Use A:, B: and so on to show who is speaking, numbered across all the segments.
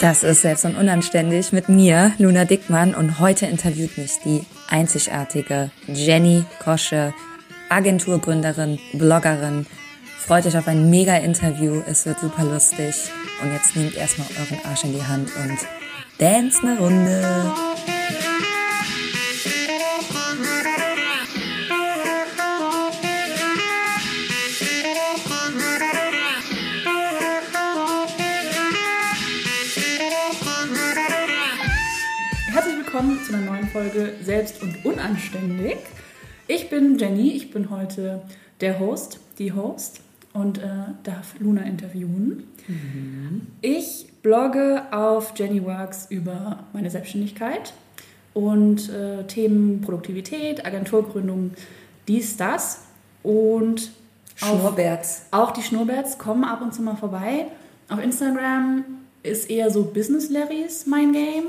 A: Das ist Selbst und Unanständig mit mir, Luna Dickmann, und heute interviewt mich die einzigartige Jenny Kosche, Agenturgründerin, Bloggerin. Freut euch auf ein mega Interview, es wird super lustig. Und jetzt nehmt erstmal euren Arsch in die Hand und dance eine Runde.
B: Zu einer neuen Folge Selbst und Unanständig. Ich bin Jenny, ich bin heute der Host, die Host und äh, darf Luna interviewen. Ich blogge auf Jenny Works über meine Selbstständigkeit und äh, Themen Produktivität, Agenturgründung, dies, das und
A: Schnurrbärts.
B: auch die Schnurrbärts kommen ab und zu mal vorbei. Auf Instagram ist eher so Business Larrys mein Game.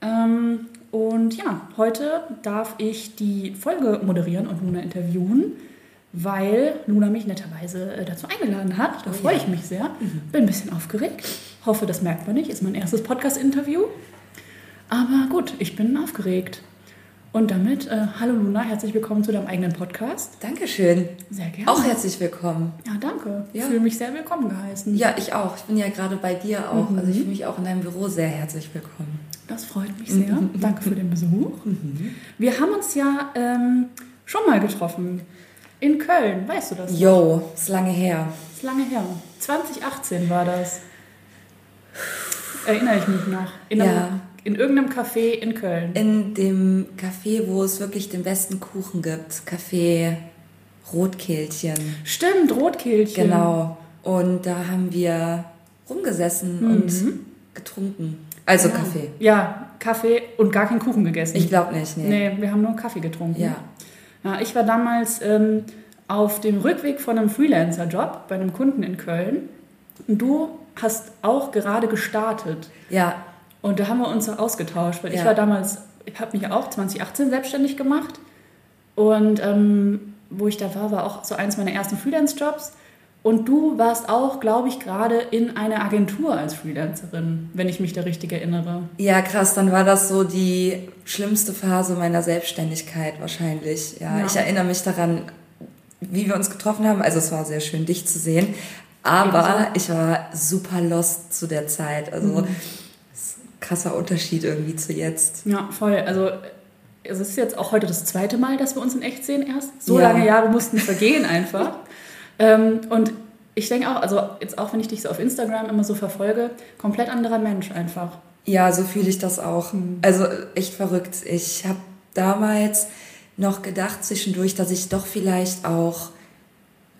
B: Ähm, und ja, heute darf ich die Folge moderieren und Luna interviewen, weil Luna mich netterweise äh, dazu eingeladen hat. Da
A: Oh
B: freue
A: ja.
B: ich mich sehr. Bin ein bisschen aufgeregt. Hoffe, das merkt man nicht. Ist mein erstes Podcast-Interview. Aber gut, ich bin aufgeregt. Und damit, äh, hallo Luna, herzlich willkommen zu deinem eigenen Podcast.
A: Dankeschön.
B: Sehr gerne.
A: Auch herzlich willkommen.
B: Ja, danke. Ich
A: Ja.
B: fühle mich sehr willkommen geheißen.
A: Ja, ich auch. Ich bin ja gerade bei dir auch.
B: Mhm.
A: Also ich fühle mich auch in deinem Büro sehr herzlich willkommen.
B: Das freut mich sehr. Danke für den Besuch. Wir haben uns ja ähm, schon mal getroffen. In Köln, weißt du das?
A: Yo, ist lange her.
B: Ist lange her. 2018 war das. Erinnere ich mich noch. In, einem,
A: Ja.
B: in irgendeinem Café in Köln.
A: In dem Café, wo es wirklich den besten Kuchen gibt. Café Rotkehlchen.
B: Stimmt, Rotkehlchen.
A: Genau. Und da haben wir rumgesessen und getrunken. Also
B: ja.
A: Kaffee.
B: Ja, Kaffee und gar keinen Kuchen gegessen.
A: Ich glaube nicht, nee.
B: Nee, wir haben nur Kaffee getrunken.
A: Ja.
B: ja ich war damals ähm, auf dem Rückweg von einem Freelancer-Job bei einem Kunden in Köln. Und du hast auch gerade gestartet.
A: Ja,
B: Und da haben wir uns so ausgetauscht, weil ich
A: Ja.
B: war damals, ich habe mich ja auch 2018 selbstständig gemacht. Und ähm, wo ich da war, war auch so eins meiner ersten Freelance-Jobs. Und du warst auch, glaube ich, gerade in einer Agentur als Freelancerin, wenn ich mich da richtig erinnere.
A: ja, krass. Dann war das so die schlimmste Phase meiner Selbstständigkeit wahrscheinlich. Ja,
B: Ja.
A: ich erinnere mich daran, wie wir uns getroffen haben. Also es war sehr schön, dich zu sehen. Aber ich war super lost zu der Zeit. Also
B: Mhm.
A: krasser Unterschied irgendwie zu jetzt.
B: Ja, voll. Also es ist jetzt auch heute das zweite Mal, dass wir uns in echt sehen erst. So
A: Ja.
B: lange Jahre mussten vergehen einfach. ähm, und ich denke auch, also jetzt auch wenn ich dich so auf Instagram immer so verfolge, komplett anderer Mensch einfach.
A: Ja, so fühle ich das auch. Also echt verrückt. Ich habe damals noch gedacht zwischendurch, dass ich doch vielleicht auch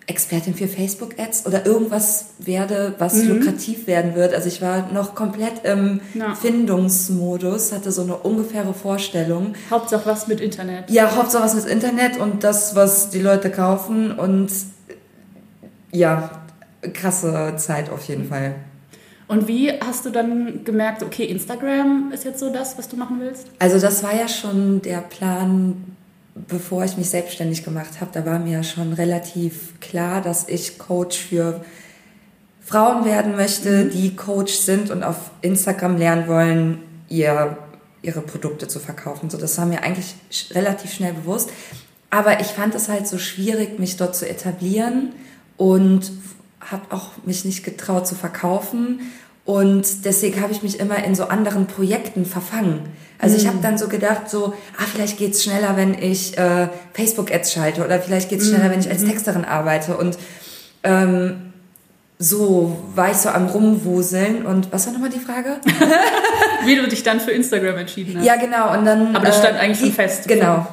A: Expertin für Facebook-Ads oder irgendwas werde, was lukrativ werden wird. Also ich war noch komplett im
B: Ja.
A: Findungsmodus, hatte so eine ungefähre Vorstellung.
B: Hauptsache was mit Internet.
A: Ja, Hauptsache was mit Internet und das, was die Leute kaufen und ja, krasse Zeit auf jeden Fall.
B: Und wie hast du dann gemerkt, okay, Instagram ist jetzt so das, was du machen willst?
A: Also das war ja schon der Plan, bevor ich mich selbstständig gemacht habe. Da war mir ja schon relativ klar, dass ich Coach für Frauen werden möchte, die Coach sind und auf Instagram lernen wollen, ihr, ihre Produkte zu verkaufen. So, das war mir eigentlich relativ schnell bewusst. Aber ich fand es halt so schwierig, mich dort zu etablieren und habe auch mich nicht getraut zu verkaufen. Und deswegen habe ich mich immer in so anderen Projekten verfangen. Also ich habe dann so gedacht, so, ah, vielleicht geht's schneller, wenn ich äh, Facebook-Ads schalte oder vielleicht geht's schneller, wenn ich als Texterin arbeite. Und ähm, so war ich so am Rumwuseln. Und was war nochmal die Frage?
B: Wie du dich dann für Instagram entschieden hast.
A: ja, genau. Und dann,
B: Aber das
A: äh,
B: stand eigentlich schon
A: die-
B: fest.
A: Genau.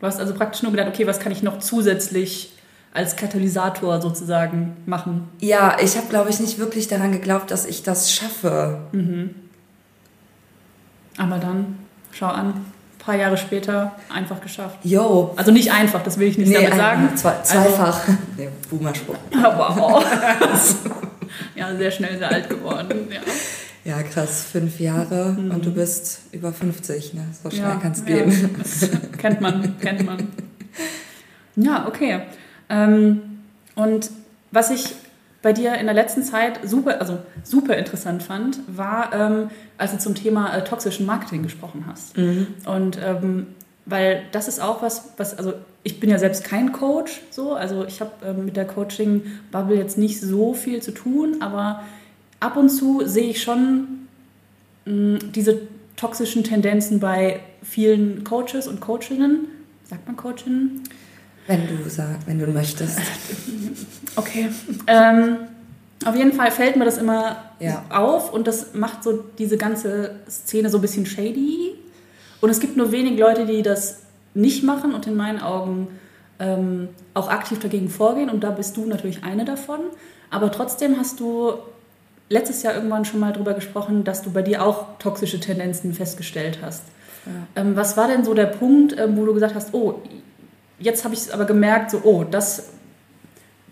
B: Du hast also praktisch nur gedacht, okay, was kann ich noch zusätzlich als Katalysator sozusagen machen?
A: Ja, ich habe, glaube ich, nicht wirklich daran geglaubt, dass ich das schaffe.
B: Aber dann, schau an, ein paar Jahre später einfach geschafft.
A: Yo.
B: Also nicht einfach, das will ich nicht damit
A: ein-
B: sagen.
A: Zwei, zweifach. nee, Boomer-Spruch.
B: Aber oh. ja, sehr schnell sehr alt geworden. Ja.
A: Ja, krass. Fünf Jahre und du bist über 50. Ne? So schnell
B: ja,
A: kann's
B: ja,
A: gehen.
B: Das kennt man, kennt man. Ja, okay. Ähm, und was ich bei dir in der letzten Zeit super, also super interessant fand, war, ähm, als du zum Thema äh, toxischen Marketing gesprochen hast. Mhm. Und ähm, weil das ist auch was, was, also ich bin ja selbst kein Coach, so, also ich habe ähm, mit der Coaching-Bubble jetzt nicht so viel zu tun, aber ab und zu sehe ich schon mh, diese toxischen Tendenzen bei vielen Coaches und Coachinnen. Sagt man Coachinnen?
A: Wenn du sagst, wenn du möchtest.
B: Okay. Ähm, auf jeden Fall fällt mir das immer ja. auf und das macht so diese ganze Szene so ein bisschen shady. Und es gibt nur wenig Leute, die das nicht machen und in meinen Augen ähm, auch aktiv dagegen vorgehen. Und da bist du natürlich eine davon. Aber trotzdem hast du letztes Jahr irgendwann schon mal darüber gesprochen, dass du bei dir auch toxische Tendenzen festgestellt hast. Ja. Ähm, was war denn so der Punkt, ähm, wo du gesagt hast, oh, jetzt habe ich es aber gemerkt, so, oh, das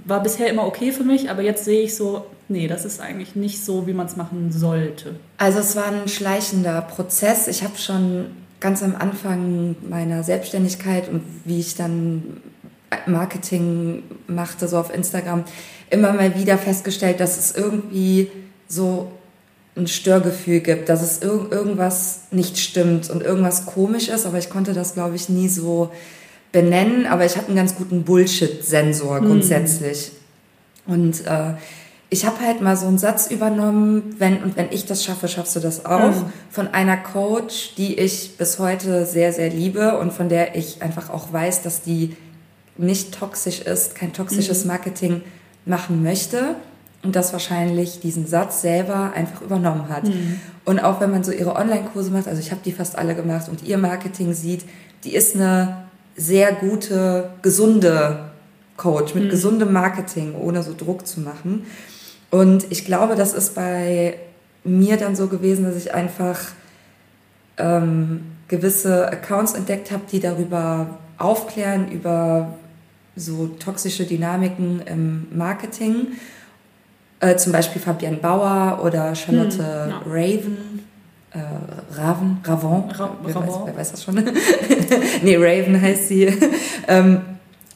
B: war bisher immer okay für mich, aber jetzt sehe ich so, nee, das ist eigentlich nicht so, wie man es machen sollte.
A: Also es war ein schleichender Prozess. Ich habe schon ganz am Anfang meiner Selbstständigkeit und wie ich dann Marketing machte, so auf Instagram, immer mal wieder festgestellt, dass es irgendwie so ein Störgefühl gibt, dass es irg irgendwas nicht stimmt und irgendwas komisch ist, aber ich konnte das, glaube ich, nie so benennen, aber ich habe einen ganz guten Bullshit-Sensor hm. grundsätzlich. Mhm. Und äh, ich habe halt mal so einen Satz übernommen, wenn und wenn ich das schaffe, schaffst du das auch, mhm. von einer Coach, die ich bis heute sehr, sehr liebe und von der ich einfach auch weiß, dass die nicht toxisch ist, kein toxisches mhm. Marketing machen möchte und das wahrscheinlich diesen Satz selber einfach übernommen hat. Mhm. Und auch wenn man so ihre Online-Kurse macht, also ich habe die fast alle gemacht und ihr Marketing sieht, die ist eine sehr gute, gesunde Coach mit mhm. gesundem Marketing, ohne so Druck zu machen. Und ich glaube, das ist bei mir dann so gewesen, dass ich einfach ähm, gewisse Accounts entdeckt habe, die darüber aufklären, über so toxische Dynamiken im Marketing. Äh, zum Beispiel Fabienne Bauer oder Charlotte hm, ja. Raven. Äh, Raven, Ravon, Ra wer, Weiß, wer weiß das schon? nee, Raven heißt sie. ähm,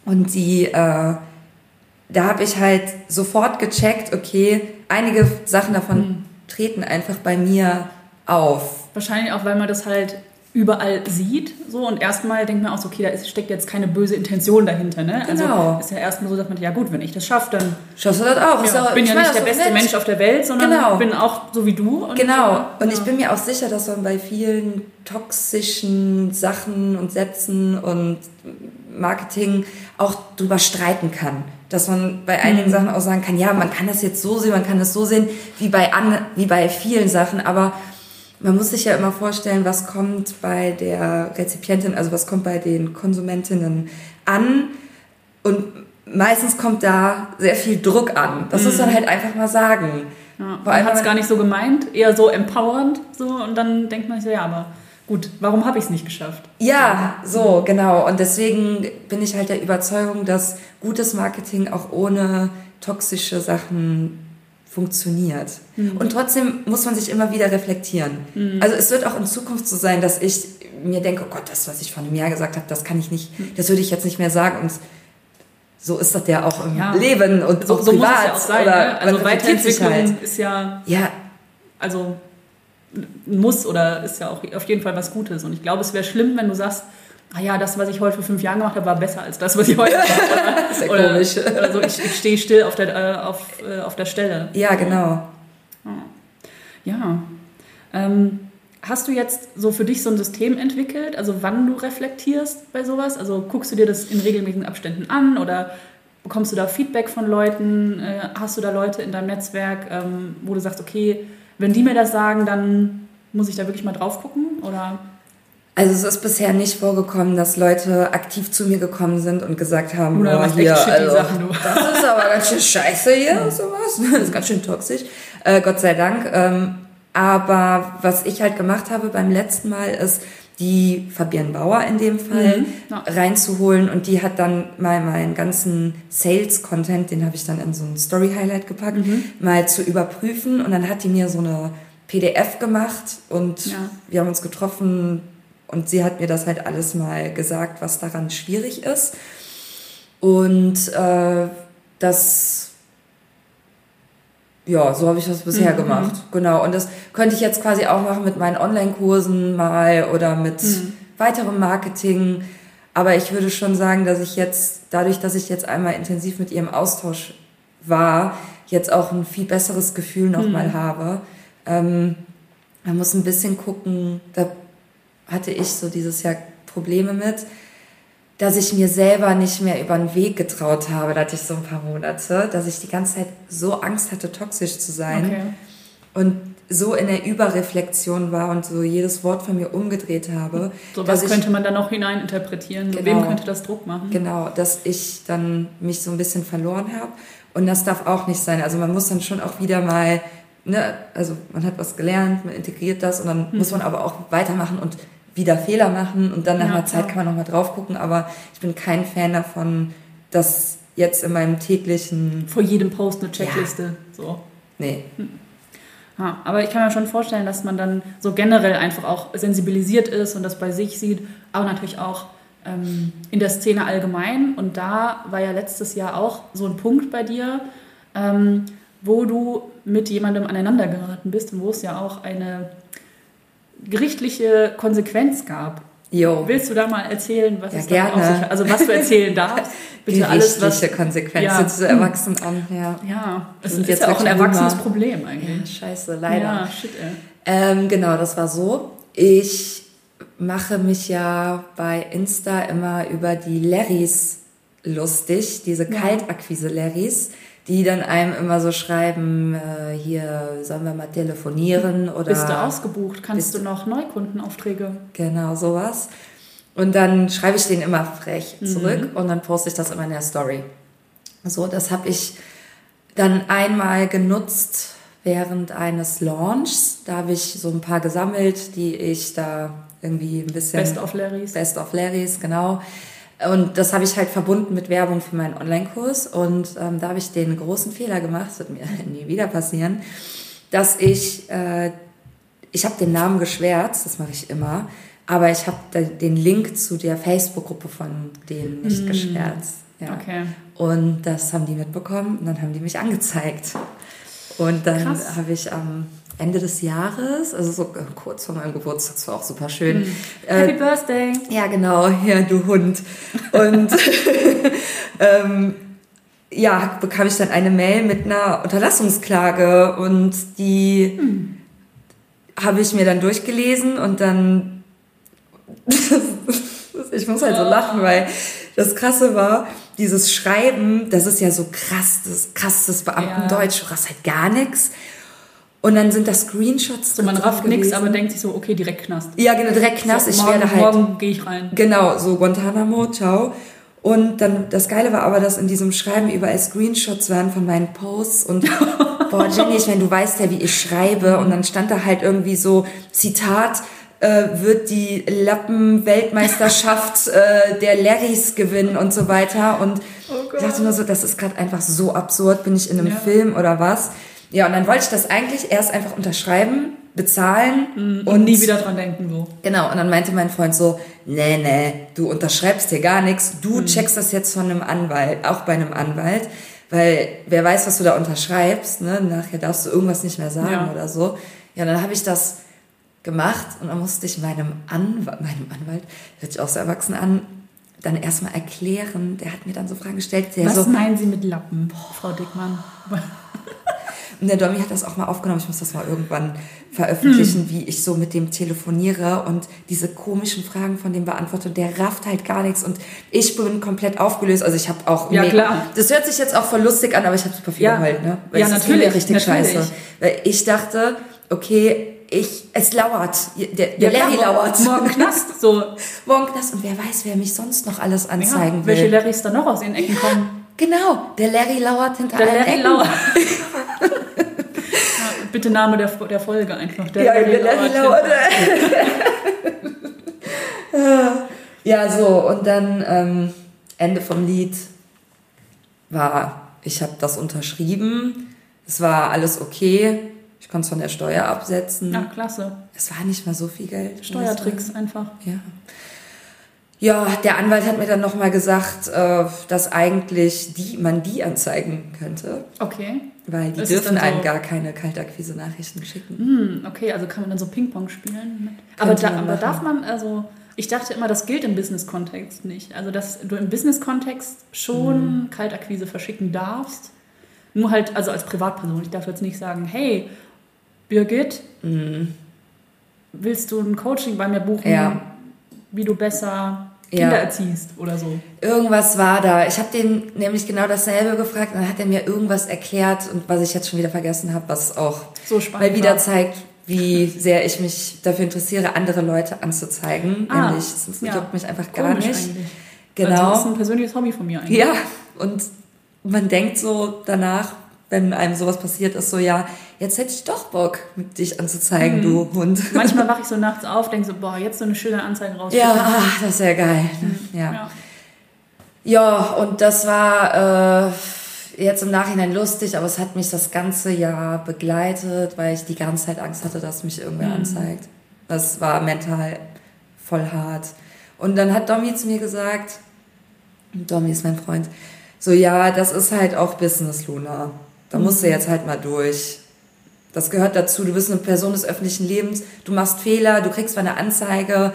A: und die, äh, da habe ich halt sofort gecheckt, okay, einige Sachen davon hm. treten einfach bei mir auf.
B: Wahrscheinlich auch, weil man das halt überall sieht. So, und erstmal denkt man auch so, okay, da ist, steckt jetzt keine böse Intention dahinter. Ne? Also genau. Also ist ja erstmal so, dass man, ja gut, wenn ich das schaffe, dann.
A: Schaffst du das auch.
B: Ja, ich bin ja nicht der beste nett. Mensch auf der Welt, sondern genau. bin auch so wie du.
A: Und genau. Und ja. ich bin mir auch sicher, dass man bei vielen toxischen Sachen und Sätzen und Marketing auch drüber streiten kann. Dass man bei einigen mhm. Sachen auch sagen kann, ja, man kann das jetzt so sehen, man kann das so sehen, wie bei, an, wie bei vielen Sachen, aber man muss sich ja immer vorstellen, was kommt bei der Rezipientin, also was kommt bei den Konsumentinnen an. Und meistens kommt da sehr viel Druck an. Das mhm. muss man halt einfach mal sagen.
B: Ja, man hat es gar nicht so gemeint, eher so empowernd. So, und dann denkt man sich so, ja, aber gut, warum habe ich es nicht geschafft?
A: Ja, so, genau. Und deswegen bin ich halt der Überzeugung, dass gutes Marketing auch ohne toxische Sachen funktioniert. Mhm. Und trotzdem muss man sich immer wieder reflektieren. Mhm. Also es wird auch in Zukunft so sein, dass ich mir denke, oh Gott, das, was ich vor einem Jahr gesagt habe, das kann ich nicht, mhm. das würde ich jetzt nicht mehr sagen. Und so ist das ja auch im ja. Leben und so, auch so privat. Muss es ja auch
B: sein, oder ne? Also Weiterentwicklung halt. ist ja, ja, also muss oder ist ja auch auf jeden Fall was Gutes. Und ich glaube, es wäre schlimm, wenn du sagst, ah ja, das, was ich heute vor fünf Jahren gemacht habe, war besser als das, was ich heute mache. Oder, Sehr oder, komisch. Oder so, ich, ich stehe still auf der, äh, auf, äh, auf der Stelle.
A: Ja, genau.
B: Ja. Ähm, hast du jetzt so für dich so ein System entwickelt, also wann du reflektierst bei sowas? Also guckst du dir das in regelmäßigen Abständen an oder bekommst du da Feedback von Leuten? Äh, hast du da Leute in deinem Netzwerk, ähm, wo du sagst, okay, wenn die mir das sagen, dann muss ich da wirklich mal drauf gucken? Oder?
A: Also es ist bisher nicht vorgekommen, dass Leute aktiv zu mir gekommen sind und gesagt haben, Oder oh, hier, also, Sachen, das ist aber ganz schön scheiße hier, ja. sowas. Das ist ganz schön toxisch. Äh, Gott sei Dank. Ähm, aber was ich halt gemacht habe beim letzten Mal ist, die Fabienne Bauer in dem Fall mhm. ja. reinzuholen und die hat dann mal meinen ganzen Sales-Content, den habe ich dann in so ein Story-Highlight gepackt, mhm. mal zu überprüfen und dann hat die mir so eine PDF gemacht und ja. wir haben uns getroffen, und sie hat mir das halt alles mal gesagt, was daran schwierig ist. Und äh, das ja, so habe ich das bisher
B: Mhm.
A: gemacht. Genau. Und das könnte ich jetzt quasi auch machen mit meinen Online-Kursen mal oder mit
B: Mhm.
A: weiterem Marketing. Aber ich würde schon sagen, dass ich jetzt, dadurch, dass ich jetzt einmal intensiv mit ihr im Austausch war, jetzt auch ein viel besseres Gefühl nochmal habe. Ähm, man muss ein bisschen gucken, da hatte ich so dieses Jahr Probleme mit, dass ich mir selber nicht mehr über den Weg getraut habe. Da hatte ich so ein paar Monate, dass ich die ganze Zeit so Angst hatte, toxisch zu sein
B: Okay.
A: und so in der Überreflexion war und so jedes Wort von mir umgedreht habe.
B: So was
A: ich,
B: könnte man dann noch hineininterpretieren?
A: Genau.
B: Wem könnte das Druck machen?
A: Genau, dass ich dann mich so ein bisschen verloren habe. Und das darf auch nicht sein. Also man muss dann schon auch wieder mal, ne, also man hat was gelernt, man integriert das und dann muss man aber auch weitermachen und wieder Fehler machen und dann nach
B: Ja,
A: einer Zeit kann man nochmal drauf gucken. Aber ich bin kein Fan davon, dass jetzt in meinem täglichen,
B: Vor jedem Post eine Checkliste. So.
A: nee,
B: Ja, aber ich kann mir schon vorstellen, dass man dann so generell einfach auch sensibilisiert ist und das bei sich sieht, aber natürlich auch ähm, in der Szene allgemein. Und da war ja letztes Jahr auch so ein Punkt bei dir, ähm, wo du mit jemandem aneinander geraten bist und wo es ja auch eine gerichtliche Konsequenz gab.
A: jo.
B: Willst du da mal erzählen, was
A: Ja,
B: es damit auf
A: gerne.
B: sich hat? Also was du erzählen darfst? Bitte alles, was...
A: Gerichtliche Konsequenzen
B: Ja.
A: zu erwachsen an, ja.
B: Ja, es ist
A: jetzt
B: ja auch ein erwachsenes. Problem
A: ja.
B: eigentlich.
A: Scheiße, leider.
B: Ja, shit, ey.
A: Ähm, genau, das war so. Ich mache mich ja bei Insta immer über die Larrys lustig, diese
B: Ja.
A: Kaltakquise-Larrys, die dann einem immer so schreiben, äh, hier sollen wir mal telefonieren oder
B: Bist du ausgebucht? Kannst du noch Neukundenaufträge?
A: genau sowas. Und dann schreibe ich den immer frech
B: Mhm.
A: zurück und dann poste ich das immer in der Story. So, das habe ich dann einmal genutzt während eines Launchs. Da habe ich so ein paar gesammelt, die ich da irgendwie ein bisschen
B: Best of Larrys.
A: Best of Larrys, genau. Und das habe ich halt verbunden mit Werbung für meinen Online-Kurs. Und ähm, da habe ich den großen Fehler gemacht, das wird mir nie wieder passieren, dass ich, äh, ich habe den Namen geschwärzt, das mache ich immer, aber ich habe den Link zu der Facebook-Gruppe von denen nicht geschwärzt. Ja.
B: Mm. Okay.
A: Und das haben die mitbekommen und dann haben die mich angezeigt. Und dann habe ich am Ende des Jahres, also so äh, kurz vor meinem Geburtstag, das war auch super schön, äh,
B: Happy Birthday.
A: ja, genau, ja, du Hund. Und ähm, ja, bekam ich dann eine Mail mit einer Unterlassungsklage und die habe ich mir dann durchgelesen und dann ich muss halt so lachen, weil das Krasse war, dieses Schreiben, das ist ja so krass, das krasses Beamtendeutsch, du hast halt gar nichts. Und dann sind da Screenshots
B: So, man rafft nichts, aber denkt sich so, okay, direkt Knast.
A: Ja, genau, direkt Knast.
B: So,
A: ich
B: morgen,
A: werde halt
B: Morgen gehe ich rein.
A: Genau, so Guantanamo, ciao. Und dann, das Geile war aber, dass in diesem Schreiben überall Screenshots waren von meinen Posts und, boah, Jenny, ich meine, du weißt ja, wie ich schreibe. Und dann stand da halt irgendwie so, Zitat, äh, wird die Lappen-Weltmeisterschaft äh, der Larrys gewinnen und so weiter. Und ich dachte nur so, das ist gerade einfach so absurd. Bin ich in einem
B: Ja.
A: Film oder was? Ja, und dann wollte ich das eigentlich erst einfach unterschreiben, bezahlen
B: Und nie wieder dran denken, so.
A: Genau, und dann meinte mein Freund so, nee, nee, du unterschreibst hier gar nichts, du checkst das jetzt von einem Anwalt, auch bei einem Anwalt, weil wer weiß, was du da unterschreibst, ne? nachher darfst du irgendwas nicht mehr sagen
B: Ja.
A: oder so. Ja, dann habe ich das gemacht und dann musste ich meinem Anwalt, meinem Anwalt, hört sich auch so erwachsen an, dann erstmal erklären, der hat mir dann so Fragen gestellt, der
B: Was
A: so,
B: meinen Sie mit Lappen, Frau Dickmann?
A: Und der Domi hat das auch mal aufgenommen. Ich muss das mal irgendwann veröffentlichen, wie ich so mit dem telefoniere und diese komischen Fragen von dem beantworte. Und der rafft halt gar nichts. Und ich bin komplett aufgelöst. Also ich habe auch...
B: Ja,
A: mega-
B: klar.
A: Das hört sich jetzt auch voll lustig an, aber ich habe super viel
B: Ja.
A: geheult. Ne?
B: Ja,
A: es
B: natürlich,
A: Ist richtig
B: natürlich.
A: scheiße. Weil ich dachte, okay, ich, es lauert. Der, der
B: klar,
A: Larry
B: morgen-
A: lauert.
B: Morgen Knast, so.
A: Morgen das. Und wer weiß, wer mich sonst noch alles anzeigen
B: Ja,
A: will.
B: welche Larrys da noch aus den Ecken kommen.
A: genau, der Larry lauert hinter
B: Der
A: allen
B: Larry
A: Ecken.
B: Lauer. bitte Name der, der Folge einfach. Der
A: Ja, der. Ja, so, und dann ähm, Ende vom Lied war, ich habe das unterschrieben, es war alles okay, ich konnte es von der Steuer absetzen.
B: Ja, klasse.
A: Es war nicht mal so viel Geld.
B: Steuertricks einfach.
A: Ja. Ja, der Anwalt hat mir dann nochmal gesagt, äh, dass eigentlich die, man die anzeigen könnte.
B: Okay.
A: Weil die
B: Ist
A: dürfen
B: so-
A: einem gar keine Kaltakquise-Nachrichten schicken.
B: Hm, okay, also kann man dann so Ping-Pong spielen. Aber, da, aber darf man, also ich dachte immer, das gilt im Business-Kontext nicht. Also dass du im Business-Kontext schon
A: Mhm.
B: Kaltakquise verschicken darfst. Nur halt, also als Privatperson. Ich darf jetzt nicht sagen, hey, Birgit,
A: Mhm.
B: willst du ein Coaching bei mir buchen,
A: Ja.
B: wie du besser
A: Ja.
B: Kinder erziehst oder so.
A: Irgendwas war da. Ich habe den nämlich genau dasselbe gefragt und dann hat er mir irgendwas erklärt und was ich jetzt schon wieder vergessen habe, was auch
B: So spannend.
A: mal wieder
B: war.
A: zeigt, wie sehr ich mich dafür interessiere, andere Leute anzuzeigen.
B: Ah,
A: Nämlich, es
B: ja.
A: juckt mich einfach gar
B: Komisch
A: nicht.
B: eigentlich.
A: Genau.
B: Also das ist ein persönliches Hobby von mir eigentlich.
A: Ja, und man denkt so danach, wenn einem sowas passiert ist, so ja, jetzt hätte ich doch Bock, mit dich anzuzeigen, du Hund.
B: Manchmal wache ich so nachts auf, denke so, boah, jetzt so eine schöne Anzeige raus.
A: Ja, ah, das wäre geil. Ja.
B: ja.
A: ja, und das war äh, jetzt im Nachhinein lustig, aber es hat mich das ganze Jahr begleitet, weil ich die ganze Zeit Angst hatte, dass mich irgendwer anzeigt. Das war mental voll hart. Und dann hat Domi zu mir gesagt, Domi ist mein Freund, so ja, das ist halt auch Business, Luna. Da musst du jetzt halt mal durch. Das gehört dazu. Du bist eine Person des öffentlichen Lebens. Du machst Fehler, du kriegst mal eine Anzeige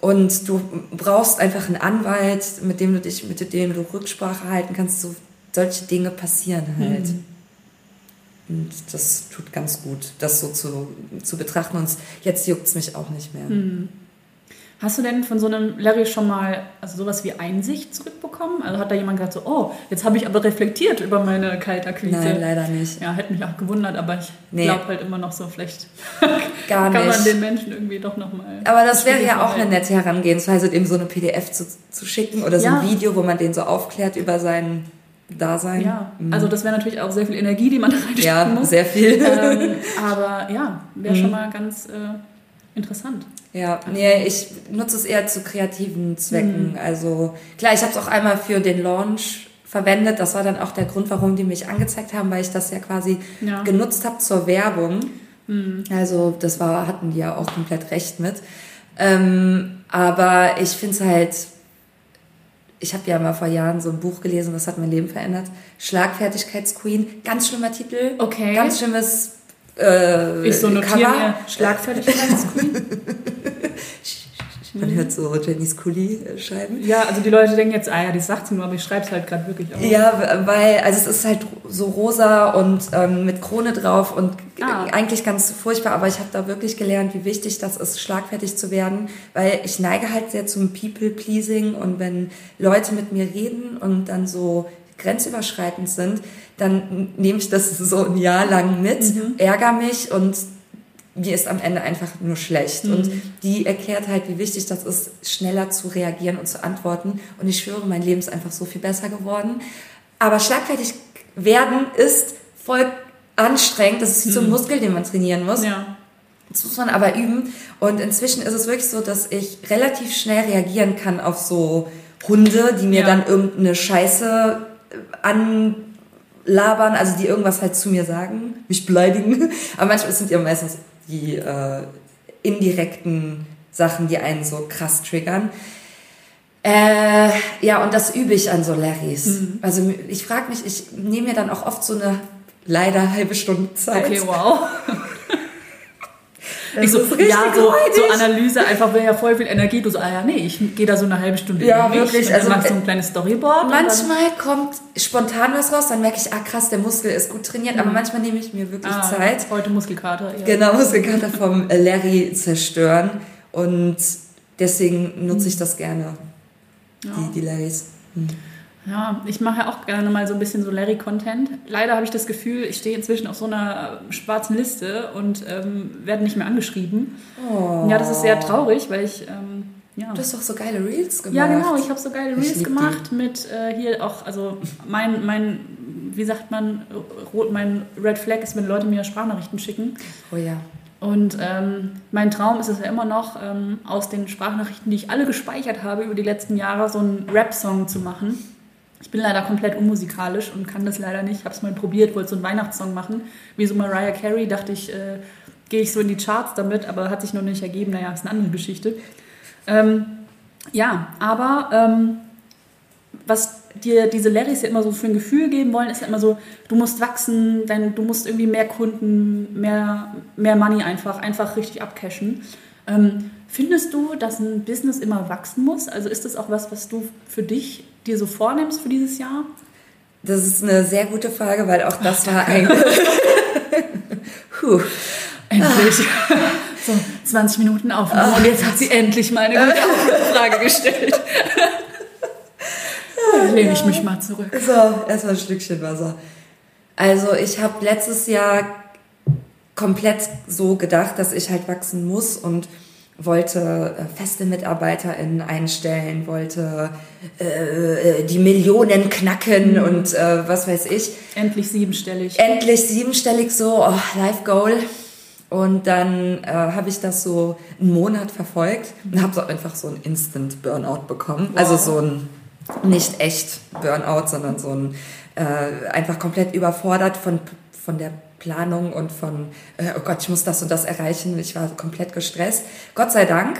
A: und du brauchst einfach einen Anwalt, mit dem du dich, mit dem du Rücksprache halten kannst. So solche Dinge passieren halt. Und das tut ganz gut, das so zu, zu betrachten. Und jetzt juckt's mich auch nicht mehr.
B: Hast du denn von so einem Larry schon mal also sowas wie Einsicht zurückbekommen? Also hat da jemand gesagt so, oh, jetzt habe ich aber reflektiert über meine Kaltakquise.
A: Nein, leider nicht.
B: Ja, hätte mich auch gewundert, aber ich
A: Nee.
B: glaube halt immer noch so, vielleicht
A: Gar
B: kann man
A: nicht.
B: den Menschen irgendwie doch nochmal.
A: Aber das wäre ja auch eine nette Herangehensweise, dem so eine PDF zu, zu schicken oder so
B: Ja.
A: ein Video, wo man den so aufklärt über sein Dasein.
B: Ja,
A: Mhm.
B: also das wäre natürlich auch sehr viel Energie, die man da reinstecken
A: ja,
B: muss.
A: sehr viel.
B: ähm, aber ja, wäre
A: Mhm.
B: schon mal ganz äh, interessant.
A: Ja, nee, ich nutze es eher zu kreativen Zwecken.
B: Mhm.
A: Also klar, ich habe es auch einmal für den Launch verwendet. Das war dann auch der Grund, warum die mich angezeigt haben, weil ich das ja quasi
B: Ja.
A: genutzt habe zur Werbung.
B: Mhm.
A: Also das war, hatten die ja auch komplett recht mit. Ähm, aber ich finde es halt, ich habe ja mal vor Jahren so ein Buch gelesen, das hat mein Leben verändert. Schlagfertigkeitsqueen, ganz schlimmer Titel.
B: Okay.
A: Ganz schlimmes äh,
B: Ich so
A: Cover.
B: mir Schlagfertigkeitsqueen.
A: Man hört so Jennys Kuli äh, schreiben.
B: ja, also die Leute denken jetzt, ah ja, die sagt nur, aber ich schreibe es halt gerade wirklich auf.
A: Ja, weil, also es ist halt so rosa und ähm, mit Krone drauf und
B: Ah.
A: eigentlich ganz furchtbar, aber ich habe da wirklich gelernt, wie wichtig das ist, schlagfertig zu werden, weil ich neige halt sehr zum People-Pleasing und wenn Leute mit mir reden und dann so grenzüberschreitend sind, dann nehme ich das so ein Jahr lang mit, ärgere mich und mir ist am Ende einfach nur schlecht. Und die erklärt halt, wie wichtig das ist, schneller zu reagieren und zu antworten. Und ich schwöre, mein Leben ist einfach so viel besser geworden. Aber schlagfertig werden ist voll anstrengend. Das ist wie so ein Muskel, den man trainieren muss.
B: Ja.
A: Das muss man aber üben. Und inzwischen ist es wirklich so, dass ich relativ schnell reagieren kann auf so Hunde, die mir
B: Ja.
A: dann irgendeine Scheiße anlabern, also die irgendwas halt zu mir sagen, mich beleidigen. Aber manchmal sind ja meistens die äh, indirekten Sachen, die einen so krass triggern. Äh, ja, und das übe ich an so Larrys.
B: Mhm.
A: Also ich frage mich, ich nehme mir dann auch oft so eine leider halbe Stunde Zeit.
B: Okay, wow.
A: Das
B: ich so, ja, so, so. Analyse, einfach will ja voll viel Energie. Du so, ah ja, nee, ich gehe da so eine halbe Stunde
A: Ja,
B: mich
A: wirklich,
B: Und dann
A: also,
B: machst so ein kleines Storyboard.
A: Manchmal kommt spontan was raus, dann merke ich, ah krass, der Muskel ist gut trainiert, aber manchmal nehme ich mir wirklich
B: Mhm. ah,
A: Zeit.
B: Heute Muskelkater. Ja.
A: Genau, Muskelkater vom äh, Larry zerstören und deswegen nutze ich das gerne,
B: Ja.
A: die, die Larrys. Hm.
B: Ja, ich mache ja auch gerne mal so ein bisschen so Larry-Content. Leider habe ich das Gefühl, ich stehe inzwischen auf so einer äh, schwarzen Liste und ähm, werde nicht mehr angeschrieben.
A: Oh.
B: Ja, das ist sehr traurig, weil ich, ähm, ja.
A: Du hast doch so geile Reels gemacht.
B: Ja, genau. Ich habe so geile Reels
A: lieb die.
B: gemacht mit äh, hier auch, also mein, mein, wie sagt man, rot, mein Red Flag ist, wenn Leute mir Sprachnachrichten schicken.
A: Oh ja.
B: Und ähm, mein Traum ist es ja immer noch, ähm, aus den Sprachnachrichten, die ich alle gespeichert habe über die letzten Jahre, so einen Rap-Song zu machen. Ich bin leider komplett unmusikalisch und kann das leider nicht. Ich habe es mal probiert, wollte so einen Weihnachtssong machen. Wie so Mariah Carey, dachte ich, äh, gehe ich so in die Charts damit, aber hat sich noch nicht ergeben. Naja, ist eine andere Geschichte. Ähm, ja, aber ähm, was dir diese Larrys ja immer so für ein Gefühl geben wollen, ist ja immer so, du musst wachsen, dein, du musst irgendwie mehr Kunden, mehr, mehr Money einfach, einfach richtig abcashen. Ähm, findest du, dass ein Business immer wachsen muss? Also ist das auch was, was du für dich dir so vornimmst für dieses Jahr?
A: Das ist eine sehr gute Frage, weil auch das Ach, war ein.
B: Puh. Endlich. so, 20 Minuten Aufnahme und jetzt hat sie endlich mal eine gute Frage gestellt. Dann lehne ich mich mal zurück.
A: So, erstmal ein Stückchen Wasser. Also ich habe letztes Jahr komplett so gedacht, dass ich halt wachsen muss und wollte äh, feste MitarbeiterInnen einstellen, wollte äh, die Millionen knacken mhm. und äh, was weiß ich.
B: Endlich siebenstellig.
A: Endlich siebenstellig so, oh, Life Goal. Und dann äh, habe ich das so einen Monat verfolgt und habe so einfach so einen Instant Burnout bekommen. Wow. Also so ein nicht echt Burnout, sondern so ein äh, einfach komplett überfordert von, von der Planung und von, äh, oh Gott, ich muss das und das erreichen. Ich war komplett gestresst. Gott sei Dank.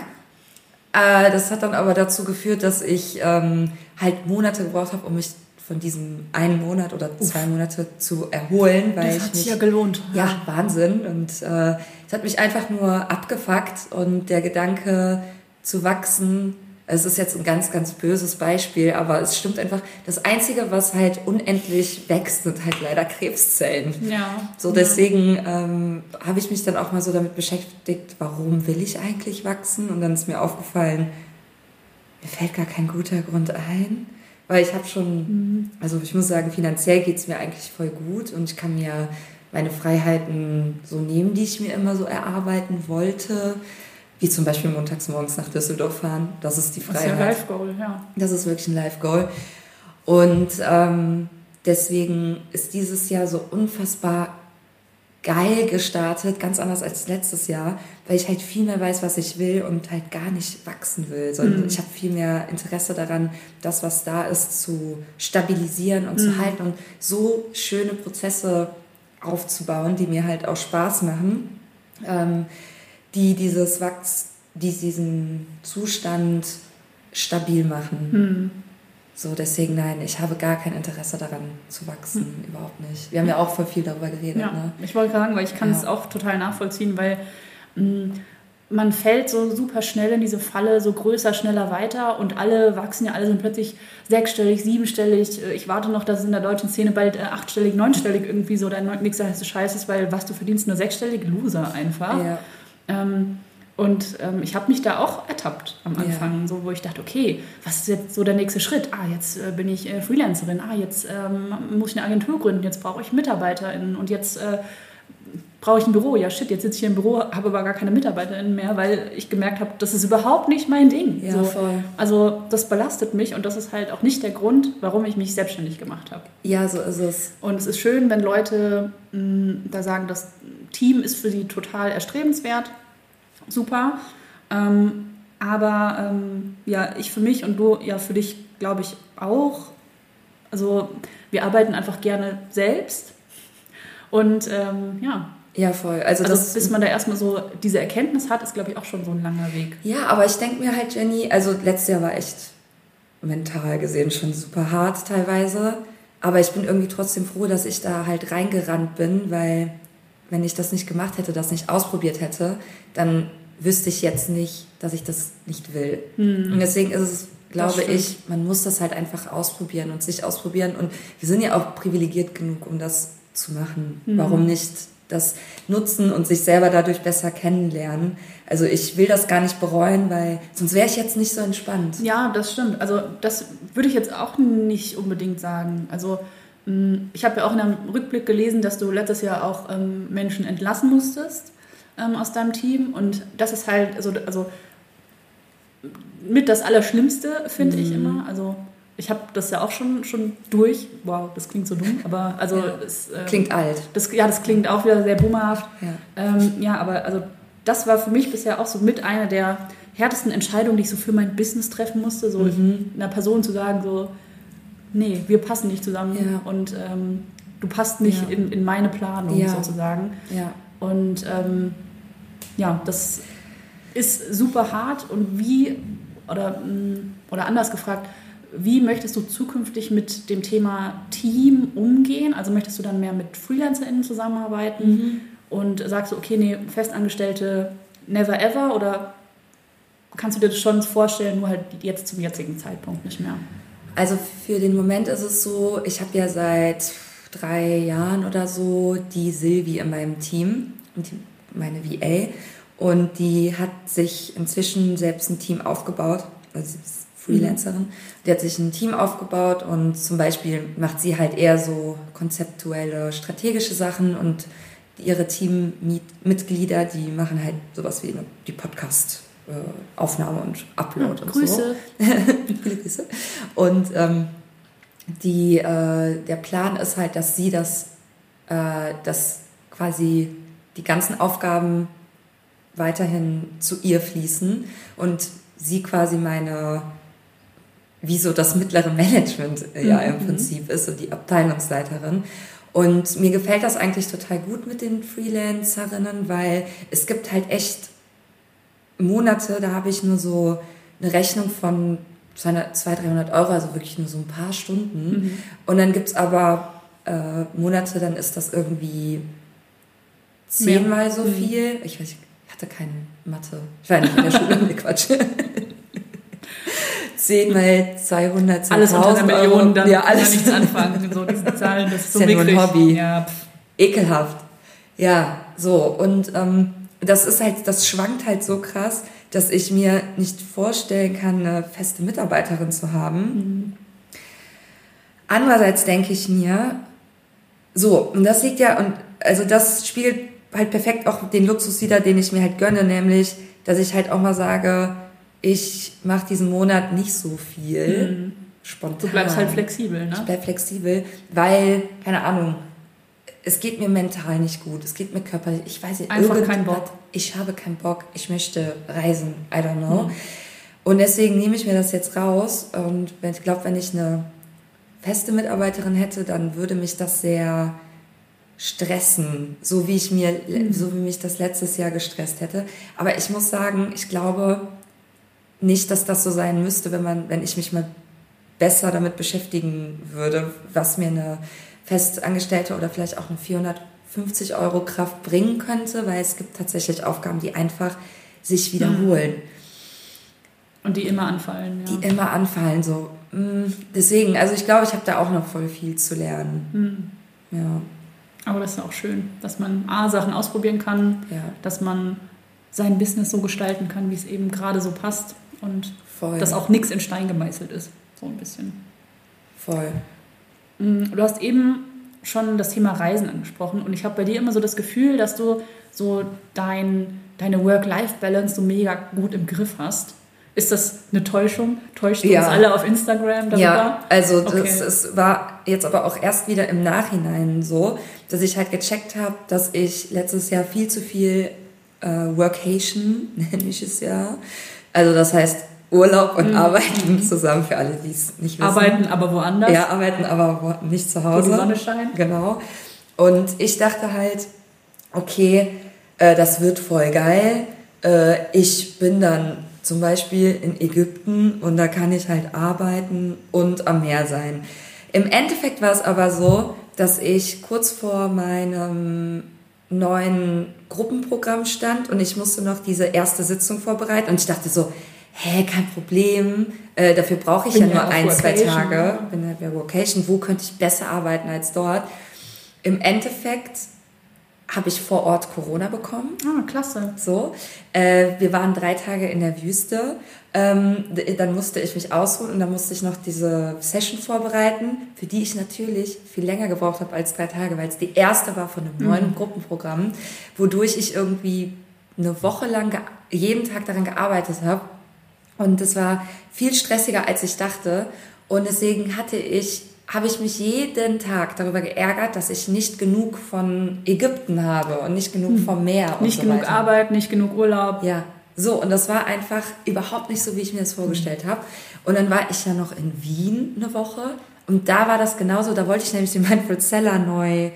A: Äh, das hat dann aber dazu geführt, dass ich ähm, halt Monate gebraucht habe, um mich von diesem einen Monat oder zwei. Monate zu erholen, weil das
B: hat sich ja gelohnt.
A: Ja, Wahnsinn. Und äh, es hat mich einfach nur abgefuckt und der Gedanke zu wachsen es ist jetzt ein ganz, ganz böses Beispiel, aber es stimmt einfach. Das Einzige, was halt unendlich wächst, sind halt leider Krebszellen.
B: Ja.
A: So deswegen ähm, habe ich mich dann auch mal so damit beschäftigt, warum will ich eigentlich wachsen? Und dann ist mir aufgefallen, mir fällt gar kein guter Grund ein. Weil ich habe schon, mhm. also ich muss sagen, finanziell geht es mir eigentlich voll gut und ich kann mir meine Freiheiten so nehmen, die ich mir immer so erarbeiten wollte wie zum Beispiel montags morgens nach Düsseldorf fahren. Das ist die Freiheit. Das ist
B: ein Live-Goal, ja.
A: Das ist wirklich ein Live-Goal. Und ähm, deswegen ist dieses Jahr so unfassbar geil gestartet, ganz anders als letztes Jahr, weil ich halt viel mehr weiß, was ich will und halt gar nicht wachsen will, sondern mhm. ich habe viel mehr Interesse daran, das, was da ist, zu stabilisieren und mhm. zu halten und so schöne Prozesse aufzubauen, die mir halt auch Spaß machen. Ähm, die dieses Wachs, die diesen Zustand stabil machen. Hm. So, deswegen nein, ich habe gar kein Interesse daran zu wachsen, hm. überhaupt nicht. Wir haben ja auch voll viel darüber geredet.
B: Ja,
A: ne?
B: ich wollte sagen, weil ich kann es auch total nachvollziehen, weil mh, hm, man fällt so super schnell in diese Falle, so größer, schneller weiter und alle wachsen ja, alle sind plötzlich sechsstellig, siebenstellig. Ich warte noch, dass es in der deutschen Szene bald äh, achtstellig, neunstellig irgendwie so dein nächster heiße Scheiß ist, weil was du verdienst, nur sechsstellig, Loser einfach. Ja. Ähm, und ähm, ich habe mich da auch ertappt am Anfang, ja. so wo ich dachte, okay, was ist jetzt so der nächste Schritt? Ah, jetzt äh, bin ich äh, Freelancerin. Ah, jetzt ähm, muss ich eine Agentur gründen. Jetzt brauche ich MitarbeiterInnen. Und jetzt äh, brauche ich ein Büro. Ja, shit, jetzt sitze ich hier im Büro, habe aber gar keine MitarbeiterInnen mehr, weil ich gemerkt habe, das ist überhaupt nicht mein Ding.
A: Ja, so. voll.
B: Also das belastet mich und das ist halt auch nicht der Grund, warum ich mich selbstständig gemacht habe.
A: Ja, so ist es.
B: Und es ist schön, wenn Leute mh, mm, da sagen, das Team ist für sie total erstrebenswert super. Ähm, aber ähm, ja, ich für mich und du ja für dich, glaube ich, auch. Also wir arbeiten einfach gerne selbst. Und ähm, ja.
A: Ja, voll.
B: Also, also das, bis man da erstmal so diese Erkenntnis hat, ist, glaube ich, auch schon so ein langer Weg.
A: Ja, aber ich denke mir halt, Jenny, also letztes Jahr war echt mental gesehen schon super hart teilweise. Aber ich bin irgendwie trotzdem froh, dass ich da halt reingerannt bin, weil wenn ich das nicht gemacht hätte, das nicht ausprobiert hätte, dann wüsste ich jetzt nicht, dass ich das nicht will. Mhm. Und deswegen ist es, glaube ich, man muss das halt einfach ausprobieren und sich ausprobieren. Und wir sind ja auch privilegiert genug, um das zu machen. Mhm. Warum nicht das nutzen und sich selber dadurch besser kennenlernen? Also ich will das gar nicht bereuen, weil sonst wäre ich jetzt nicht so entspannt.
B: Ja, das stimmt. Also das würde ich jetzt auch nicht unbedingt sagen. Also ich habe ja auch in einem Rückblick gelesen, dass du letztes Jahr auch ähm, Menschen entlassen musstest ähm, aus deinem Team. Und das ist halt, also, also mit das Allerschlimmste, finde mhm. ich immer. Also ich habe das ja auch schon, schon durch. Wow, das klingt so dumm, aber also
A: ja,
B: es,
A: ähm, klingt alt.
B: Das, ja, das klingt auch wieder sehr boomerhaft. Ja. Ähm, ja, aber also das war für mich bisher auch so mit einer der härtesten Entscheidungen, die ich so für mein Business treffen musste, so mhm. einer Person zu sagen, so, nee, wir passen nicht zusammen ja. und ähm, du passt nicht ja. in, in meine Planung ja. sozusagen.
A: Ja.
B: Und ähm, ja, das ist super hart und wie, oder, mm, oder anders gefragt, wie möchtest du zukünftig mit dem Thema Team umgehen? Also möchtest du dann mehr mit FreelancerInnen zusammenarbeiten mhm. und sagst du, okay, nee, Festangestellte never ever oder kannst du dir das schon vorstellen, nur halt jetzt zum jetzigen Zeitpunkt nicht mehr?
A: Also für den Moment ist es so, ich habe ja seit drei Jahren oder so die Silvi in meinem Team, meine VA, und die hat sich inzwischen selbst ein Team aufgebaut. Also sie ist Freelancerin. Mhm. Die hat sich ein Team aufgebaut und zum Beispiel macht sie halt eher so konzeptuelle, strategische Sachen und ihre Teammitglieder, die machen halt sowas wie die Podcast äh, Aufnahme und Upload ja, und
B: Grüße.
A: so. Viele Grüße. Und ähm, die, äh, der Plan ist halt, dass sie das, äh, dass quasi die ganzen Aufgaben weiterhin zu ihr fließen und sie quasi meine, wie so das mittlere Management äh, ja im mhm. Prinzip ist und die Abteilungsleiterin. Und mir gefällt das eigentlich total gut mit den Freelancerinnen, weil es gibt halt echt Monate, da habe ich nur so eine Rechnung von 200, 200 300 Euro, also wirklich nur so ein paar Stunden. Mhm. Und dann gibt es aber äh, Monate, dann ist das irgendwie zehnmal so mhm. viel. Ich weiß, ich hatte keine Mathe. Ich war nicht in der Schule, nee, Quatsch. 10 mal 200,
B: Alles unter einer Million, dann ja, alles. kann man nichts anfangen. So diese Zahlen, das ist so
A: ist ja nur ein Hobby. Ja, Ekelhaft. Ja, so. Und ähm, das ist halt, das schwankt halt so krass, dass ich mir nicht vorstellen kann, eine feste Mitarbeiterin zu haben. Mhm. Andererseits denke ich mir, so, und das liegt ja, und also das spiegelt halt perfekt auch den Luxus wieder, den ich mir halt gönne, nämlich, dass ich halt auch mal sage, ich mache diesen Monat nicht so viel. Mhm. Spontan.
B: Du bleibst halt flexibel, ne?
A: Ich bleib flexibel, weil, keine Ahnung, es geht mir mental nicht gut, es geht mir körperlich, ich weiß nicht,
B: einfach keinen Bock.
A: Ich habe keinen Bock, ich möchte reisen, I don't know. Mhm. Und deswegen nehme ich mir das jetzt raus und ich glaube, wenn ich eine feste Mitarbeiterin hätte, dann würde mich das sehr stressen, so wie ich mir, mhm. so wie mich das letztes Jahr gestresst hätte. Aber ich muss sagen, ich glaube nicht, dass das so sein müsste, wenn man, wenn ich mich mal besser damit beschäftigen würde, was mir eine Festangestellte oder vielleicht auch eine 450 Euro Kraft bringen könnte, weil es gibt tatsächlich Aufgaben, die einfach sich wiederholen. Mhm.
B: Und die immer anfallen,
A: ja. Die immer anfallen, so. Mm, deswegen, also ich glaube, ich habe da auch noch voll viel zu lernen. Mhm. Ja.
B: Aber das ist auch schön, dass man A, Sachen ausprobieren kann, ja. dass man sein Business so gestalten kann, wie es eben gerade so passt und Voll. dass auch nichts in Stein gemeißelt ist, so ein bisschen.
A: Voll.
B: Mm, du hast eben schon das Thema Reisen angesprochen und ich habe bei dir immer so das Gefühl, dass du so dein, deine Work-Life-Balance so mega gut im Griff hast. Ist das eine Täuschung? Täuscht ja. uns alle auf Instagram darüber?
A: Ja, also okay. das es war jetzt aber auch erst wieder im Nachhinein so, dass ich halt gecheckt habe, dass ich letztes Jahr viel zu viel äh, Workation, nenne ich es ja. Also das heißt, Urlaub und mhm. Arbeiten zusammen, für alle, die es nicht wissen.
B: Arbeiten aber woanders?
A: Ja, arbeiten aber nicht zu Hause.
B: Wo die Sonne scheint.
A: Genau. Und ich dachte halt, okay, äh, das wird voll geil. Äh, ich bin dann zum Beispiel in Ägypten und da kann ich halt arbeiten und am Meer sein. Im Endeffekt war es aber so, dass ich kurz vor meinem neuen Gruppenprogramm stand und ich musste noch diese erste Sitzung vorbereiten und ich dachte so, hä, kein Problem, äh, dafür brauche ich bin ja nur ein, zwei Tage, ja. bin halt bei Vocation, wo könnte ich besser arbeiten als dort? Im Endeffekt habe ich vor Ort Corona bekommen.
B: Ah, klasse.
A: So, äh, wir waren drei Tage in der Wüste. Ähm, dann musste ich mich ausruhen und dann musste ich noch diese Session vorbereiten, für die ich natürlich viel länger gebraucht habe als drei Tage, weil es die erste war von einem neuen mhm. Gruppenprogramm, wodurch ich irgendwie eine Woche lang jeden Tag daran gearbeitet habe und es war viel stressiger, als ich dachte. Und deswegen hatte ich, habe ich mich jeden Tag darüber geärgert, dass ich nicht genug von Ägypten habe und nicht genug hm. vom Meer.
B: Nicht so genug weiter. Arbeit, nicht genug Urlaub.
A: Ja, so. Und das war einfach überhaupt nicht so, wie ich mir das vorgestellt habe. Und dann war ich ja noch in Wien eine Woche. Und da war das genauso. Da wollte ich nämlich den Manfred Seller neu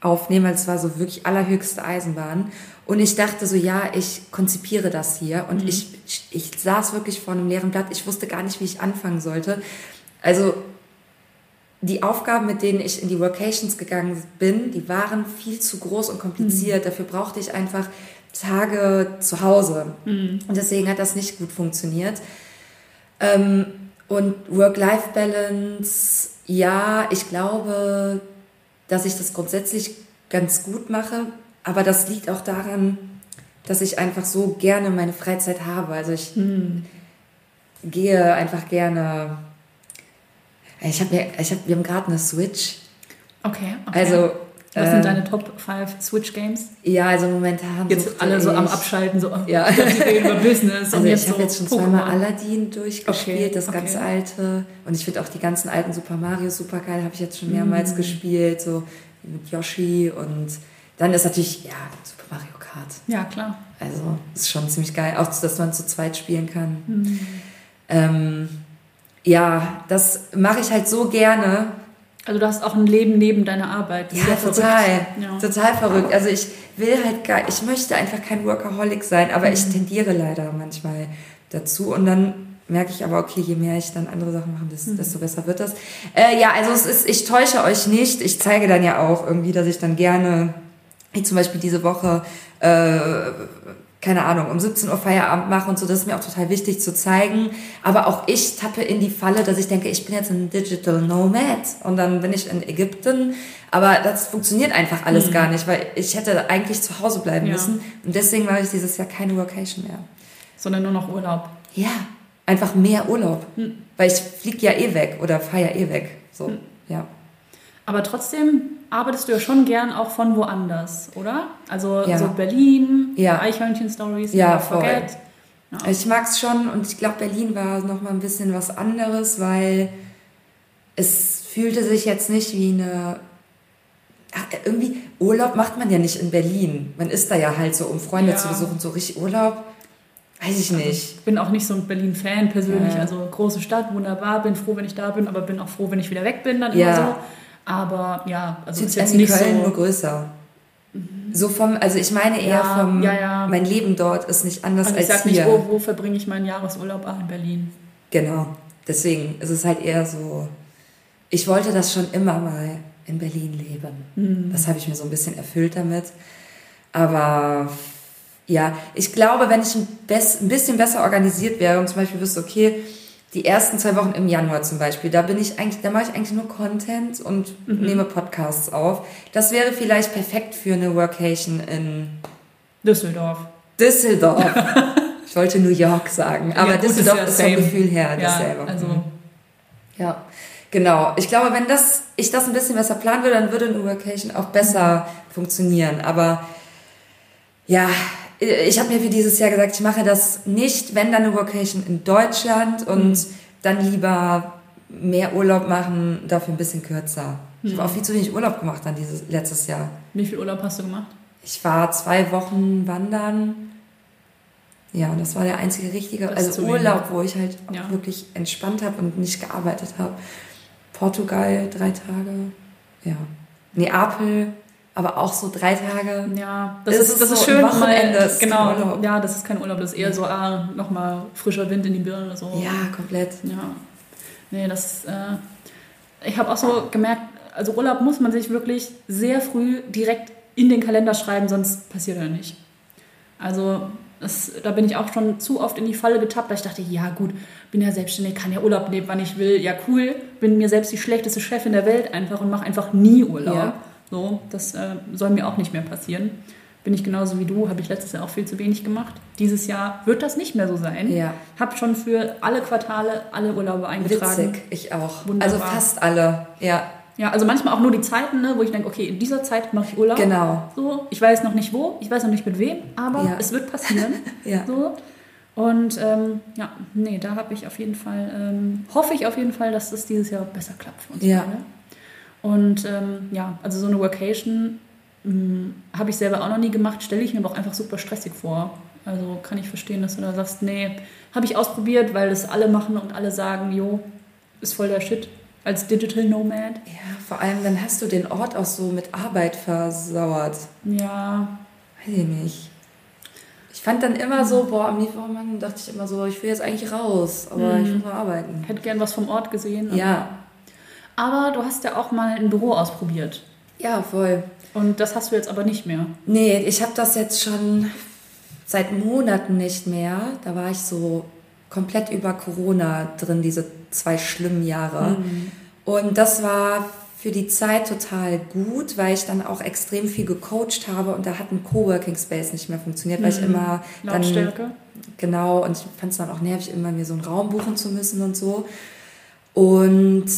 A: aufnehmen, weil es war so wirklich allerhöchste Eisenbahn. Und ich dachte so, ja, ich konzipiere das hier. Und mhm. ich, ich saß wirklich vor einem leeren Blatt. Ich wusste gar nicht, wie ich anfangen sollte. Also die Aufgaben, mit denen ich in die Workations gegangen bin, die waren viel zu groß und kompliziert. Mhm. Dafür brauchte ich einfach Tage zu Hause. Mhm. Und deswegen hat das nicht gut funktioniert. Ähm, und Work-Life-Balance, ja, ich glaube, dass ich das grundsätzlich ganz gut mache. Aber das liegt auch daran, dass ich einfach so gerne meine Freizeit habe. Also ich mhm. gehe einfach gerne ich habe mir, ich hab, wir haben gerade eine Switch.
B: Okay, okay.
A: Also
B: was sind ähm, deine Top 5 Switch Games?
A: Ja, also momentan.
B: Jetzt alle so am Abschalten, so
A: ja.
B: über Business.
A: Also ich habe so jetzt schon zweimal Aladdin durchgespielt, okay, das okay. ganz alte. Und ich finde auch die ganzen alten Super Mario super geil, habe ich jetzt schon mehrmals mm. gespielt, so mit Yoshi. Und dann ist natürlich, ja, Super Mario Kart.
B: Ja, klar.
A: Also ist schon ziemlich geil, auch dass man zu zweit spielen kann. Mm. Ähm, ja, das mache ich halt so gerne.
B: Also du hast auch ein Leben neben deiner Arbeit.
A: ja, total. Ja. Total verrückt. Also ich will halt gar, ich möchte einfach kein Workaholic sein, aber mhm. ich tendiere leider manchmal dazu und dann merke ich aber, okay, je mehr ich dann andere Sachen mache, desto, mhm. desto besser wird das. Äh, ja, also es ist, ich täusche euch nicht. Ich zeige dann ja auch irgendwie, dass ich dann gerne, wie zum Beispiel diese Woche, äh, keine Ahnung, um 17 Uhr Feierabend mache und so, das ist mir auch total wichtig zu zeigen. Aber auch ich tappe in die Falle, dass ich denke, ich bin jetzt ein Digital Nomad und dann bin ich in Ägypten. Aber das funktioniert einfach alles mhm. gar nicht, weil ich hätte eigentlich zu Hause bleiben ja. müssen. Und deswegen mache ich dieses Jahr keine Vacation mehr.
B: Sondern nur noch Urlaub.
A: Ja, einfach mehr Urlaub. Mhm. Weil ich fliege ja eh weg oder fahre ja eh weg. So, mhm. ja.
B: Aber trotzdem arbeitest du ja schon gern auch von woanders, oder? Also ja. so Berlin, ja. Eichhörnchen-Stories,
A: ja, voll. Ja. Ich mag es schon und ich glaube, Berlin war noch mal ein bisschen was anderes, weil es fühlte sich jetzt nicht wie eine Ach, irgendwie Urlaub macht man ja nicht in Berlin. Man ist da ja halt so, um Freunde ja. zu besuchen, so richtig Urlaub. Weiß ich nicht. Also
B: ich bin auch nicht so ein Berlin-Fan persönlich. Ja. Also große Stadt, wunderbar, bin froh, wenn ich da bin, aber bin auch froh, wenn ich wieder weg bin, dann ja. immer so. Aber ja,
A: also ist jetzt nicht Köln so nur größer. Mhm. So vom, also ich meine eher ja, vom, ja, ja. mein Leben dort ist nicht anders also als
B: hier.
A: Ich
B: sag nicht, wo, wo verbringe ich meinen Jahresurlaub? Ah, in Berlin.
A: Genau. Deswegen ist es halt eher so, ich wollte das schon immer mal in Berlin leben. Mhm. Das habe ich mir so ein bisschen erfüllt damit. Aber ja, ich glaube, wenn ich ein, bisschen besser organisiert wäre und zum Beispiel wüsste, okay, die ersten zwei Wochen im Januar zum Beispiel, da bin ich eigentlich, da mache ich eigentlich nur Content und mhm. nehme Podcasts auf. Das wäre vielleicht perfekt für eine Workation in
B: Düsseldorf.
A: Düsseldorf. ich wollte New York sagen, aber ja, gut, Düsseldorf ist, ja ist vom Gefühl her dasselbe.
B: Ja, also.
A: ja, genau. Ich glaube, wenn das, ich das ein bisschen besser planen würde, dann würde eine Workation auch besser mhm. funktionieren. Aber ja, ich habe mir für dieses Jahr gesagt, ich mache das nicht, wenn dann eine Vocation in Deutschland und mhm. dann lieber mehr Urlaub machen, dafür ein bisschen kürzer. Mhm. Ich habe auch viel zu wenig Urlaub gemacht dann dieses letztes Jahr.
B: Wie viel Urlaub hast du gemacht?
A: Ich war zwei Wochen wandern. Ja, das war der einzige richtige, also Urlaub, wo ich halt ja. wirklich entspannt habe und nicht gearbeitet habe. Portugal drei Tage. Ja. Neapel aber auch so drei Tage.
B: Ja, das ist, ist, das so ist schön. Wochenende mal, genau, ja, das ist kein Urlaub, das ist eher ja. so, ah, nochmal frischer Wind in die Birne. So.
A: Ja, komplett.
B: Ja. Nee, das, äh, ich habe auch so gemerkt, also Urlaub muss man sich wirklich sehr früh direkt in den Kalender schreiben, sonst passiert er nicht. Also das, da bin ich auch schon zu oft in die Falle getappt, weil ich dachte, ja gut, bin ja selbstständig, kann ja Urlaub nehmen, wann ich will. Ja cool, bin mir selbst die schlechteste Chefin der Welt einfach und mache einfach nie Urlaub. Ja. So, das äh, soll mir auch nicht mehr passieren. Bin ich genauso wie du, habe ich letztes Jahr auch viel zu wenig gemacht. Dieses Jahr wird das nicht mehr so sein.
A: Ja.
B: Habe schon für alle Quartale alle Urlaube eingetragen.
A: Witzig, ich auch. Wunderbar. Also fast alle, ja.
B: Ja, also manchmal auch nur die Zeiten, ne, wo ich denke, okay, in dieser Zeit mache ich Urlaub.
A: Genau.
B: So, ich weiß noch nicht wo, ich weiß noch nicht mit wem, aber ja. es wird passieren.
A: ja.
B: So. Und ähm, ja, nee, da habe ich auf jeden Fall, ähm, hoffe ich auf jeden Fall, dass das dieses Jahr besser klappt für uns
A: ja.
B: beide. Und ähm, ja, also so eine Workation hm, habe ich selber auch noch nie gemacht, stelle ich mir aber auch einfach super stressig vor. Also kann ich verstehen, dass du da sagst, nee, habe ich ausprobiert, weil das alle machen und alle sagen, jo, ist voll der Shit. als Digital Nomad.
A: Ja, vor allem dann hast du den Ort auch so mit Arbeit versauert.
B: Ja.
A: Weiß ich nicht. Ich fand dann immer so, boah, am Liefermann dachte ich immer so, ich will jetzt eigentlich raus, aber
B: Mhm.
A: ich will noch arbeiten.
B: Hätte gern was vom Ort gesehen. aber-
A: Ja,
B: Aber du hast ja auch mal ein Büro ausprobiert.
A: ja, voll.
B: Und das hast du jetzt aber nicht mehr.
A: Nee, ich habe das jetzt schon seit Monaten nicht mehr. Da war ich so komplett über Corona drin, diese zwei schlimmen Jahre. Und das war für die Zeit total gut, weil ich dann auch extrem viel gecoacht habe und da hat ein Coworking Space nicht mehr funktioniert, weil ich immer dann
B: Lautstärke.
A: Genau, und ich fand es dann auch nervig, immer mir so einen Raum buchen zu müssen und so. Und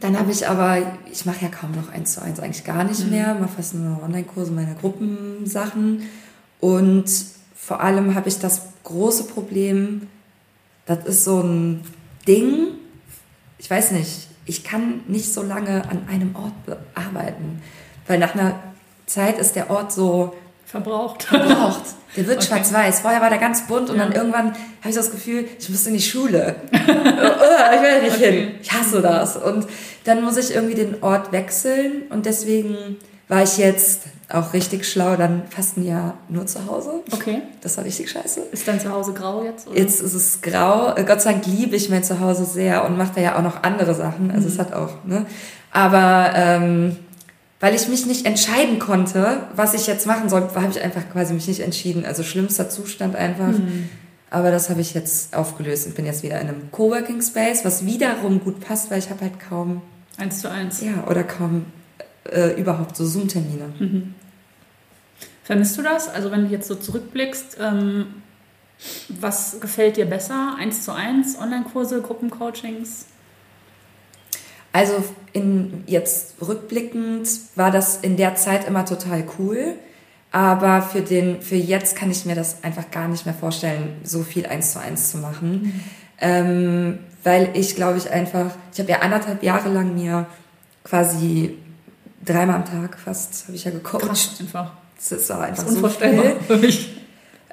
A: dann habe ich aber, ich mache ja kaum noch eins zu eins, eigentlich gar nicht mehr, mache fast nur Online-Kurse, meine Gruppensachen. Und vor allem habe ich das große Problem, das ist so ein Ding, ich weiß nicht, ich kann nicht so lange an einem Ort be- arbeiten, weil nach einer Zeit ist der Ort so,
B: Verbraucht.
A: verbraucht. Der wird
B: Okay.
A: schwarz-weiß. Vorher war der ganz bunt und
B: Ja.
A: dann irgendwann habe ich das Gefühl, ich muss in die Schule. oh, ich will nicht
B: Okay.
A: hin. Ich hasse das. Und dann muss ich irgendwie den Ort wechseln und deswegen war ich jetzt auch richtig schlau, dann fast ein Jahr nur zu Hause.
B: Okay.
A: Das war richtig scheiße.
B: Ist dein Zuhause grau jetzt? Oder?
A: Jetzt ist es grau. Äh, Gott sei Dank liebe ich mein Zuhause sehr und mache da ja auch noch andere Sachen. Also es hat auch, ne? Aber ähm, weil ich mich nicht entscheiden konnte, was ich jetzt machen soll, habe ich einfach quasi mich nicht entschieden. Also schlimmster Zustand einfach. Aber das habe ich jetzt aufgelöst und bin jetzt wieder in einem Coworking Space, was wiederum gut passt, weil ich habe halt kaum,
B: Eins zu eins.
A: ja, oder kaum äh, überhaupt so Zoom-Termine.
B: Vermisst du das? Also wenn du jetzt so zurückblickst, ähm, was gefällt dir besser? Eins zu eins, Online-Kurse, Gruppencoachings?
A: Also in, jetzt rückblickend war das in der Zeit immer total cool. Aber für, den, für jetzt kann ich mir das einfach gar nicht mehr vorstellen, so viel eins zu eins zu machen. Ähm, weil ich glaube ich einfach, ich habe ja anderthalb Jahre lang mir quasi dreimal am Tag fast, habe ich ja gecoacht.
B: Krass einfach.
A: Das war einfach
B: Das ist
A: so
B: unvorstellbar
A: viel.
B: für mich.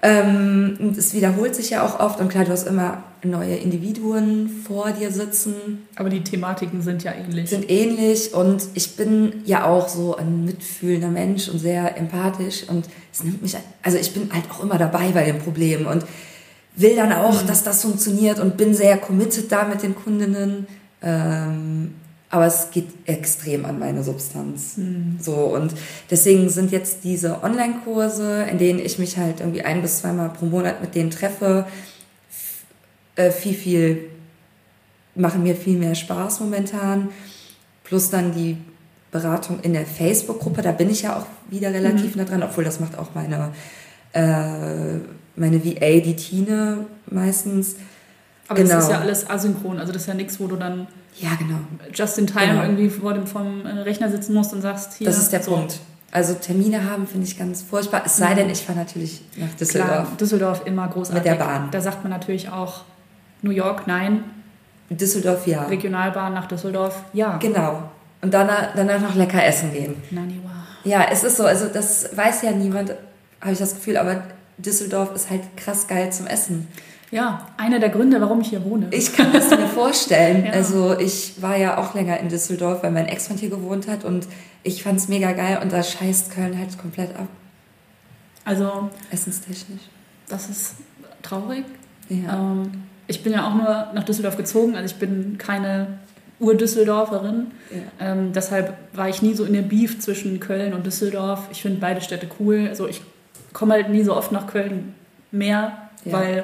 A: Ähm, und es wiederholt sich ja auch oft und klar, du hast immer neue Individuen vor dir sitzen,
B: Aber die Thematiken sind ja ähnlich.
A: sind ähnlich und ich bin ja auch so ein mitfühlender Mensch und sehr empathisch und es nimmt mich, also ich bin halt auch immer dabei bei dem Problem und will dann auch, dass das funktioniert und bin sehr committed da mit den Kundinnen. Ähm, aber es geht extrem an meine Substanz. So und deswegen sind jetzt diese Online-Kurse, in denen ich mich halt irgendwie ein bis zweimal pro Monat mit denen treffe, äh, viel, viel, machen mir viel mehr Spaß momentan. Plus dann die Beratung in der Facebook-Gruppe, da bin ich ja auch wieder relativ nah dran, obwohl das macht auch meine, äh, meine VA, die Tine meistens.
B: Aber das
A: genau.
B: ist ja alles asynchron. Also das ist ja nichts, wo du dann
A: Ja, genau.
B: just in time
A: Genau.
B: irgendwie vor dem vom äh, Rechner sitzen musst und sagst, hier.
A: Das ist der
B: so.
A: Punkt. Also Termine haben finde ich ganz furchtbar. Es sei denn, ich fahre natürlich nach Düsseldorf.
B: Klar, Düsseldorf immer großartig.
A: Mit der Bahn.
B: Da sagt man natürlich auch New York, nein.
A: Düsseldorf, ja.
B: Regionalbahn nach Düsseldorf, ja.
A: Genau. Und danach, danach noch lecker essen gehen.
B: Nani, wow.
A: Ja, es ist so, also das weiß ja niemand, habe ich das Gefühl, aber Düsseldorf ist halt krass geil zum Essen.
B: Ja, einer der Gründe, warum ich hier wohne.
A: Ich kann das mir vorstellen.
B: Ja.
A: Also ich war ja auch länger in Düsseldorf, weil mein Ex-Freund hier gewohnt hat und ich fand es mega geil und da scheißt Köln halt komplett ab,
B: Also,
A: essenstechnisch.
B: das ist traurig.
A: Ja.
B: Ähm, ich bin ja auch nur nach Düsseldorf gezogen, also ich bin keine Ur-Düsseldorferin.
A: Ja.
B: Ähm, deshalb war ich nie so in der Beef zwischen Köln und Düsseldorf. Ich finde beide Städte cool. Also ich komme halt nie so oft nach Köln mehr,
A: Ja.
B: weil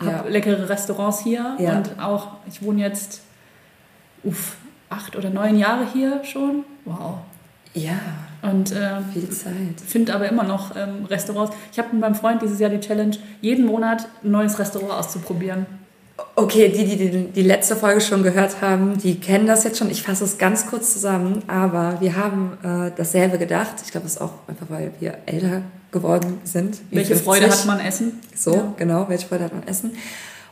B: ich
A: Ja.
B: habe leckere Restaurants hier und auch, ich wohne jetzt uff, acht oder neun Jahre hier schon. Wow.
A: ja,
B: Und äh,
A: viel Zeit.
B: finde aber immer noch ähm, Restaurants. Ich habe mit meinem Freund dieses Jahr die Challenge, jeden Monat ein neues Restaurant auszuprobieren.
A: Okay, die, die, die die letzte Folge schon gehört haben, die kennen das jetzt schon. Ich fasse es ganz kurz zusammen, aber wir haben äh, dasselbe gedacht. Ich glaube, es ist auch einfach, weil wir älter geworden sind.
B: Welche
A: 50.
B: Freude hat man Essen?
A: So,
B: Ja.
A: genau, welche Freude hat man Essen?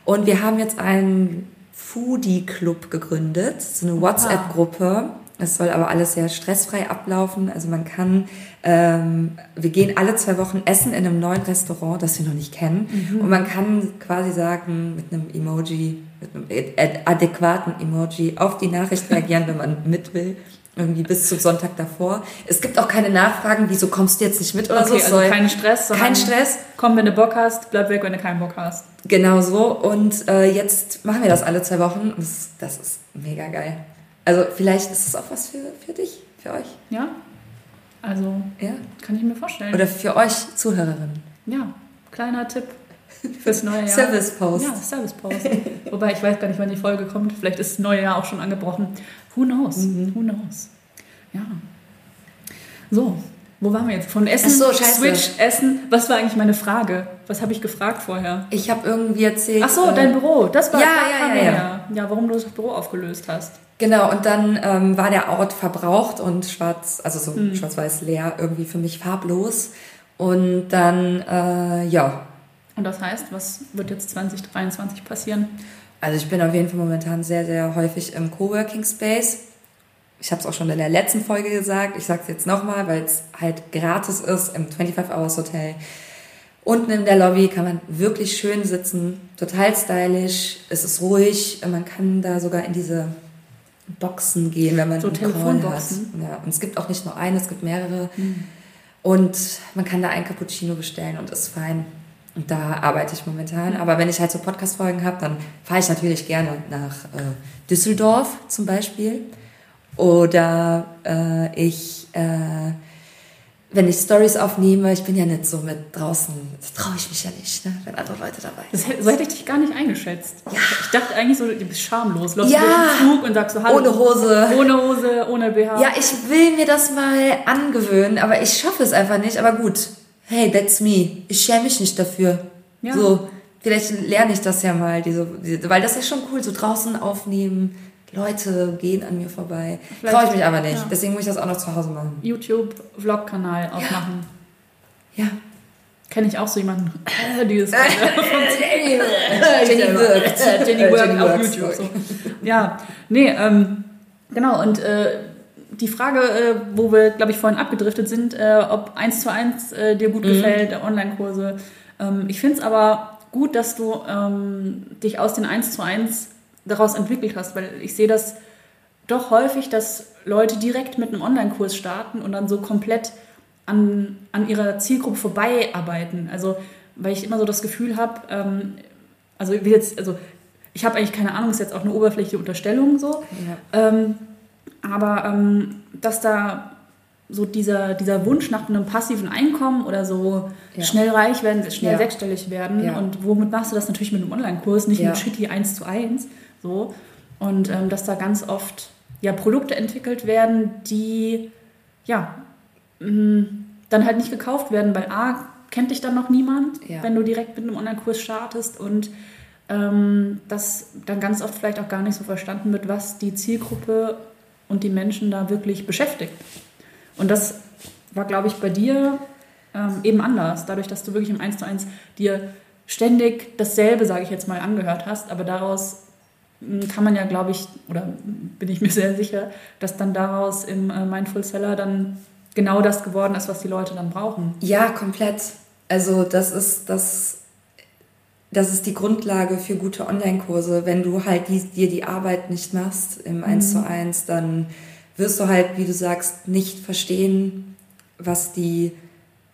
A: Und wir haben jetzt einen Foodie-Club gegründet, so eine WhatsApp-Gruppe, Es soll aber alles sehr stressfrei ablaufen. Also man kann, ähm, wir gehen alle zwei Wochen essen in einem neuen Restaurant, das wir noch nicht kennen. Mhm. Und man kann quasi sagen, mit einem Emoji, mit einem adäquaten Emoji auf die Nachricht reagieren, wenn man mit will irgendwie bis zum Sonntag davor. Es gibt auch keine Nachfragen, wieso kommst du jetzt nicht mit oder
B: okay, so. Also kein Stress.
A: Kein Stress.
B: Komm, wenn du Bock hast, bleib weg, wenn du keinen Bock hast.
A: Genau so. Und äh, jetzt machen wir das alle zwei Wochen. Das, das ist mega geil. Also vielleicht ist es auch was für, für dich, für euch.
B: Ja. Also ja. kann ich mir vorstellen.
A: Oder für euch Zuhörerinnen.
B: Ja, kleiner Tipp fürs neue Jahr.
A: Service Post.
B: Ja, Service Post. Wobei ich weiß gar nicht, wann die Folge kommt. Vielleicht ist das neue Jahr auch schon angebrochen. Who knows? Mhm. Who knows? Ja. So, wo waren wir jetzt? Von Essen,
A: Ach so, scheiße.
B: Switch, Essen. Was war eigentlich meine Frage? Was habe ich gefragt vorher?
A: Ich habe irgendwie erzählt.
B: Ach so, äh, dein Büro. Das war
A: ja, ja, ja, ja.
B: Ja, warum du das Büro aufgelöst hast.
A: Genau, und dann ähm, war der Ort verbraucht und schwarz, also so hm. schwarz-weiß leer, irgendwie für mich farblos. Und dann, äh, ja.
B: Und das heißt, was wird jetzt 2023 passieren?
A: Also ich bin auf jeden Fall momentan sehr, sehr häufig im Coworking Space. Ich habe es auch schon in der letzten Folge gesagt. Ich sage es jetzt nochmal, weil es halt gratis ist im 25 Hours Hotel. Unten in der Lobby kann man wirklich schön sitzen, total stylisch. Es ist ruhig. Man kann da sogar in diese Boxen gehen, wenn man
B: so Telefonboxen.
A: Ja, und es gibt auch nicht nur eine, es gibt mehrere. Mhm. Und man kann da ein Cappuccino bestellen und ist fein. Und da arbeite ich momentan. Aber wenn ich halt so Podcast-Folgen habe, dann fahre ich natürlich gerne nach äh, Düsseldorf zum Beispiel. Oder äh, ich, äh, wenn ich Stories aufnehme, ich bin ja nicht so mit draußen, das traue ich mich ja nicht, ne, wenn andere Leute dabei
B: sind. Das, so hätte ich dich gar nicht eingeschätzt.
A: Ja.
B: Ich dachte eigentlich so, du bist schamlos.
A: Läufst ja. durch
B: den Flug und sagst so, hallo.
A: Ohne Hose.
B: Ohne Hose, ohne BH.
A: Ja, ich will mir das mal angewöhnen, aber ich schaffe es einfach nicht. Aber gut, hey, that's me. Ich schäme mich nicht dafür. Ja. So, vielleicht lerne ich das ja mal, diese, diese, weil das ist schon cool, so draußen aufnehmen. Leute gehen an mir vorbei. Traue ich mich aber nicht. Ja. Deswegen muss ich das auch noch zu Hause machen.
B: YouTube-Vlog-Kanal aufmachen.
A: Ja. ja.
B: Kenne ich auch so jemanden,
A: die das
B: Jenny wirkt. Jenny wirkt auf YouTube. So. Ja, nee, ähm, genau. Und äh, die Frage, äh, wo wir, glaube ich, vorhin abgedriftet sind, äh, ob 1 zu 1 äh, dir gut mhm. gefällt, Online-Kurse. Ähm, ich finde es aber gut, dass du ähm, dich aus den 1 zu 1 daraus entwickelt hast, weil ich sehe das doch häufig, dass Leute direkt mit einem Online-Kurs starten und dann so komplett an, an ihrer Zielgruppe vorbei arbeiten. Also, weil ich immer so das Gefühl habe, ähm, also jetzt, also ich habe eigentlich keine Ahnung, ist jetzt auch eine oberflächliche Unterstellung so. Ja. Ähm, aber ähm, dass da so dieser, dieser Wunsch nach einem passiven Einkommen oder so ja. schnell reich werden, schnell ja. sechsstellig werden. Ja. Und womit machst du das natürlich mit einem Online-Kurs, nicht mit Shitty 1 zu 1. So. Und ähm, dass da ganz oft ja, Produkte entwickelt werden, die ja mh, mm, dann halt nicht gekauft werden, weil A, kennt dich dann noch niemand, wenn du direkt mit einem Online-Kurs startest und ähm, dass dann ganz oft vielleicht auch gar nicht so verstanden wird, was die Zielgruppe und die Menschen da wirklich beschäftigt. Und das war, glaube ich, bei dir ähm, eben anders, dadurch, dass du wirklich im 1 zu 1 dir ständig dasselbe, sage ich jetzt mal, angehört hast, aber daraus kann man ja, glaube ich, oder bin ich mir sehr sicher, dass dann daraus im äh, Mindful Seller dann genau das geworden ist, was die Leute dann brauchen.
A: Ja, komplett. Also das ist das, das ist die Grundlage für gute Online-Kurse. Wenn du halt die, dir die Arbeit nicht machst im mhm. 1 zu 1, dann wirst du halt, wie du sagst, nicht verstehen, was die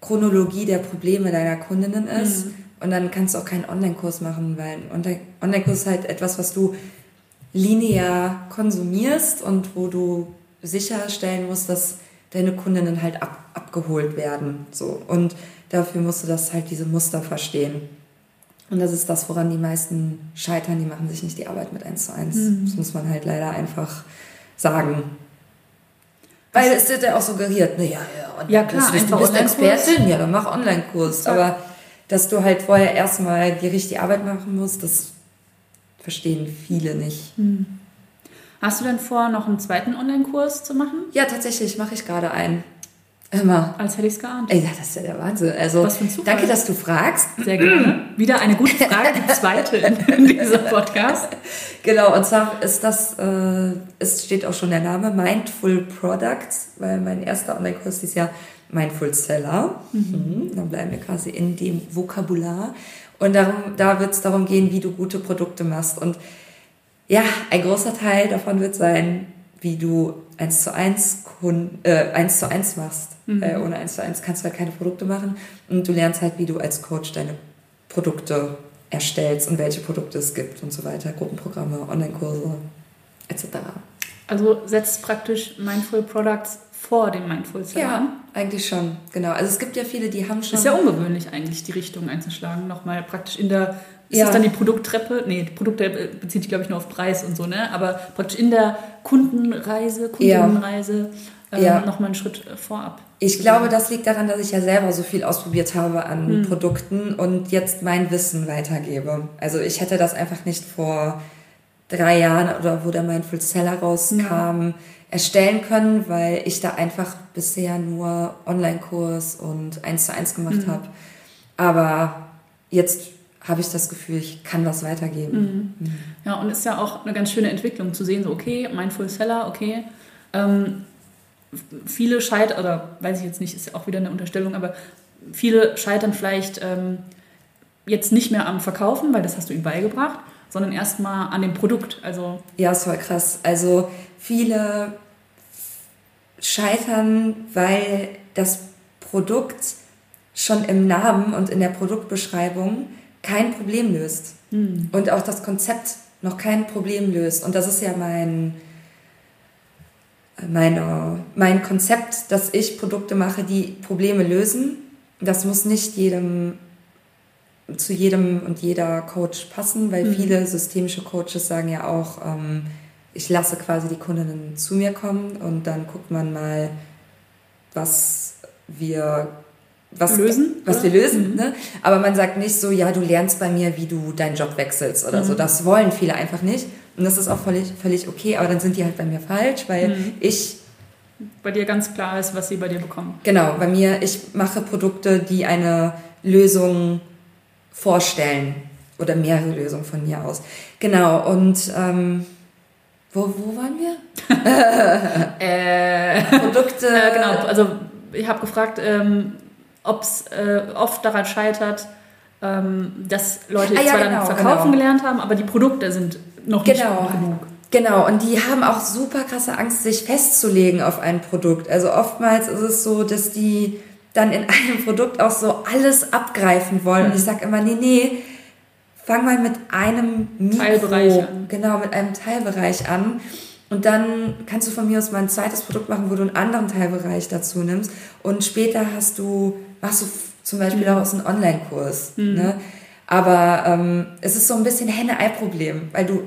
A: Chronologie der Probleme deiner Kundinnen ist. Mhm. Und dann kannst du auch keinen Online-Kurs machen, weil ein Online-Kurs ist halt etwas, was du linear konsumierst und wo du sicherstellen musst, dass deine Kundinnen halt ab, abgeholt werden. So. Und dafür musst du das halt diese Muster verstehen. Und das ist das, woran die meisten scheitern. Die machen sich nicht die Arbeit mit eins zu eins. Mhm. Das muss man halt leider einfach sagen. Weil es wird ja auch suggeriert, naja, ja,
B: ja klar,
A: du bist Expertin, ja, dann mach Online-Kurs. Aber dass du halt vorher erstmal die richtige Arbeit machen musst, das verstehen viele nicht. Hm.
B: Hast du denn vor, noch einen zweiten Online-Kurs zu machen?
A: Ja, tatsächlich mache ich gerade einen. Immer.
B: Als hätte ich es geahnt.
A: Ey, ja, das ist ja der Wahnsinn. Also,
B: Was für ein Zufall.
A: danke, dass du fragst.
B: Sehr gerne. Wieder eine gute Frage, die zweite in, diesem Podcast.
A: Genau, und zwar ist das, äh, es steht auch schon der Name Mindful Products, weil mein erster Online-Kurs ist ja Mindful Seller. Mhm. Dann bleiben wir quasi in dem Vokabular. Und darum, da wird es darum gehen, wie du gute Produkte machst. Und ja, ein großer Teil davon wird sein, wie du eins zu eins, Kunden, äh, eins zu eins machst. Äh, ohne eins zu eins kannst du halt keine Produkte machen. Und du lernst halt, wie du als Coach deine Produkte erstellst und welche Produkte es gibt und so weiter. Gruppenprogramme, Online-Kurse etc.
B: Also setzt praktisch Mindful Products vor dem Mindful an.
A: Ja, eigentlich schon, genau. Also es gibt ja viele, die haben schon...
B: Ist ja ungewöhnlich eigentlich, die Richtung einzuschlagen. Nochmal praktisch in der. Ist
A: Ja.
B: das dann die Produkttreppe? Nee, die Produkttreppe bezieht sich, glaube ich, nur auf Preis und so, ne? Aber praktisch in der Kundenreise, Kundinnenreise ähm,
A: Ja.
B: nochmal einen Schritt äh, vorab.
A: Ich glaube, das liegt daran, dass ich ja selber so viel ausprobiert habe an Produkten und jetzt mein Wissen weitergebe. Also ich hätte das einfach nicht vor drei Jahren oder wo der Mindful Seller rauskam, erstellen können, weil ich da einfach bisher nur Online-Kurs und eins zu eins gemacht habe. Aber jetzt habe ich das Gefühl, ich kann was weitergeben.
B: Ja, und ist ja auch eine ganz schöne Entwicklung zu sehen, so okay, Mindful Seller, okay. Ähm, viele scheitern, oder weiß ich jetzt nicht, ist ja auch wieder eine Unterstellung, aber viele scheitern vielleicht ähm, jetzt nicht mehr am Verkaufen, weil das hast du ihnen beigebracht, sondern erstmal an dem Produkt. Also
A: Ja, ist voll krass. Also viele scheitern, weil das Produkt schon im Namen und in der Produktbeschreibung kein Problem löst. Und auch das Konzept noch kein Problem löst. Und das ist ja mein, meine, mein Konzept, dass ich Produkte mache, die Probleme lösen. Das muss nicht jedem zu jedem und jeder Coach passen, weil viele systemische Coaches sagen ja auch, ähm, ich lasse quasi die Kundinnen zu mir kommen und dann guckt man mal, was wir was,
B: Lösen,
A: was
B: oder?
A: wir lösen. Ne? Aber man sagt nicht so, ja, du lernst bei mir, wie du deinen Job wechselst oder so. Das wollen viele einfach nicht. Und das ist auch völlig, völlig okay, aber dann sind die halt bei mir falsch, weil ich
B: bei dir ganz klar ist, was sie bei dir bekommen.
A: Genau, bei mir, ich mache Produkte, die eine Lösung vorstellen oder mehrere Lösungen von mir aus. Genau, und ähm, wo, wo waren wir?
B: Äh,
A: Produkte.
B: äh, genau, also ich habe gefragt, ähm, ob es äh, oft daran scheitert, ähm, dass Leute
A: Ah, ja,
B: zwar
A: genau,
B: dann verkaufen
A: genau.
B: gelernt haben, aber die Produkte sind noch
A: Genau.
B: nicht genug.
A: Genau, und die haben auch super krasse Angst, sich festzulegen auf ein Produkt. Also oftmals ist es so, dass die dann in einem Produkt auch so alles abgreifen wollen. Und ich sage immer, nee, nee, fang mal mit einem Mikro,
B: Teilbereich an.
A: genau, mit einem Teilbereich an. Und dann kannst du von mir aus mal ein zweites Produkt machen, wo du einen anderen Teilbereich dazu nimmst. Und später hast du, machst du zum Beispiel daraus einen Online-Kurs. Ne? Aber ähm, es ist so ein bisschen Henne-Ei-Problem, weil du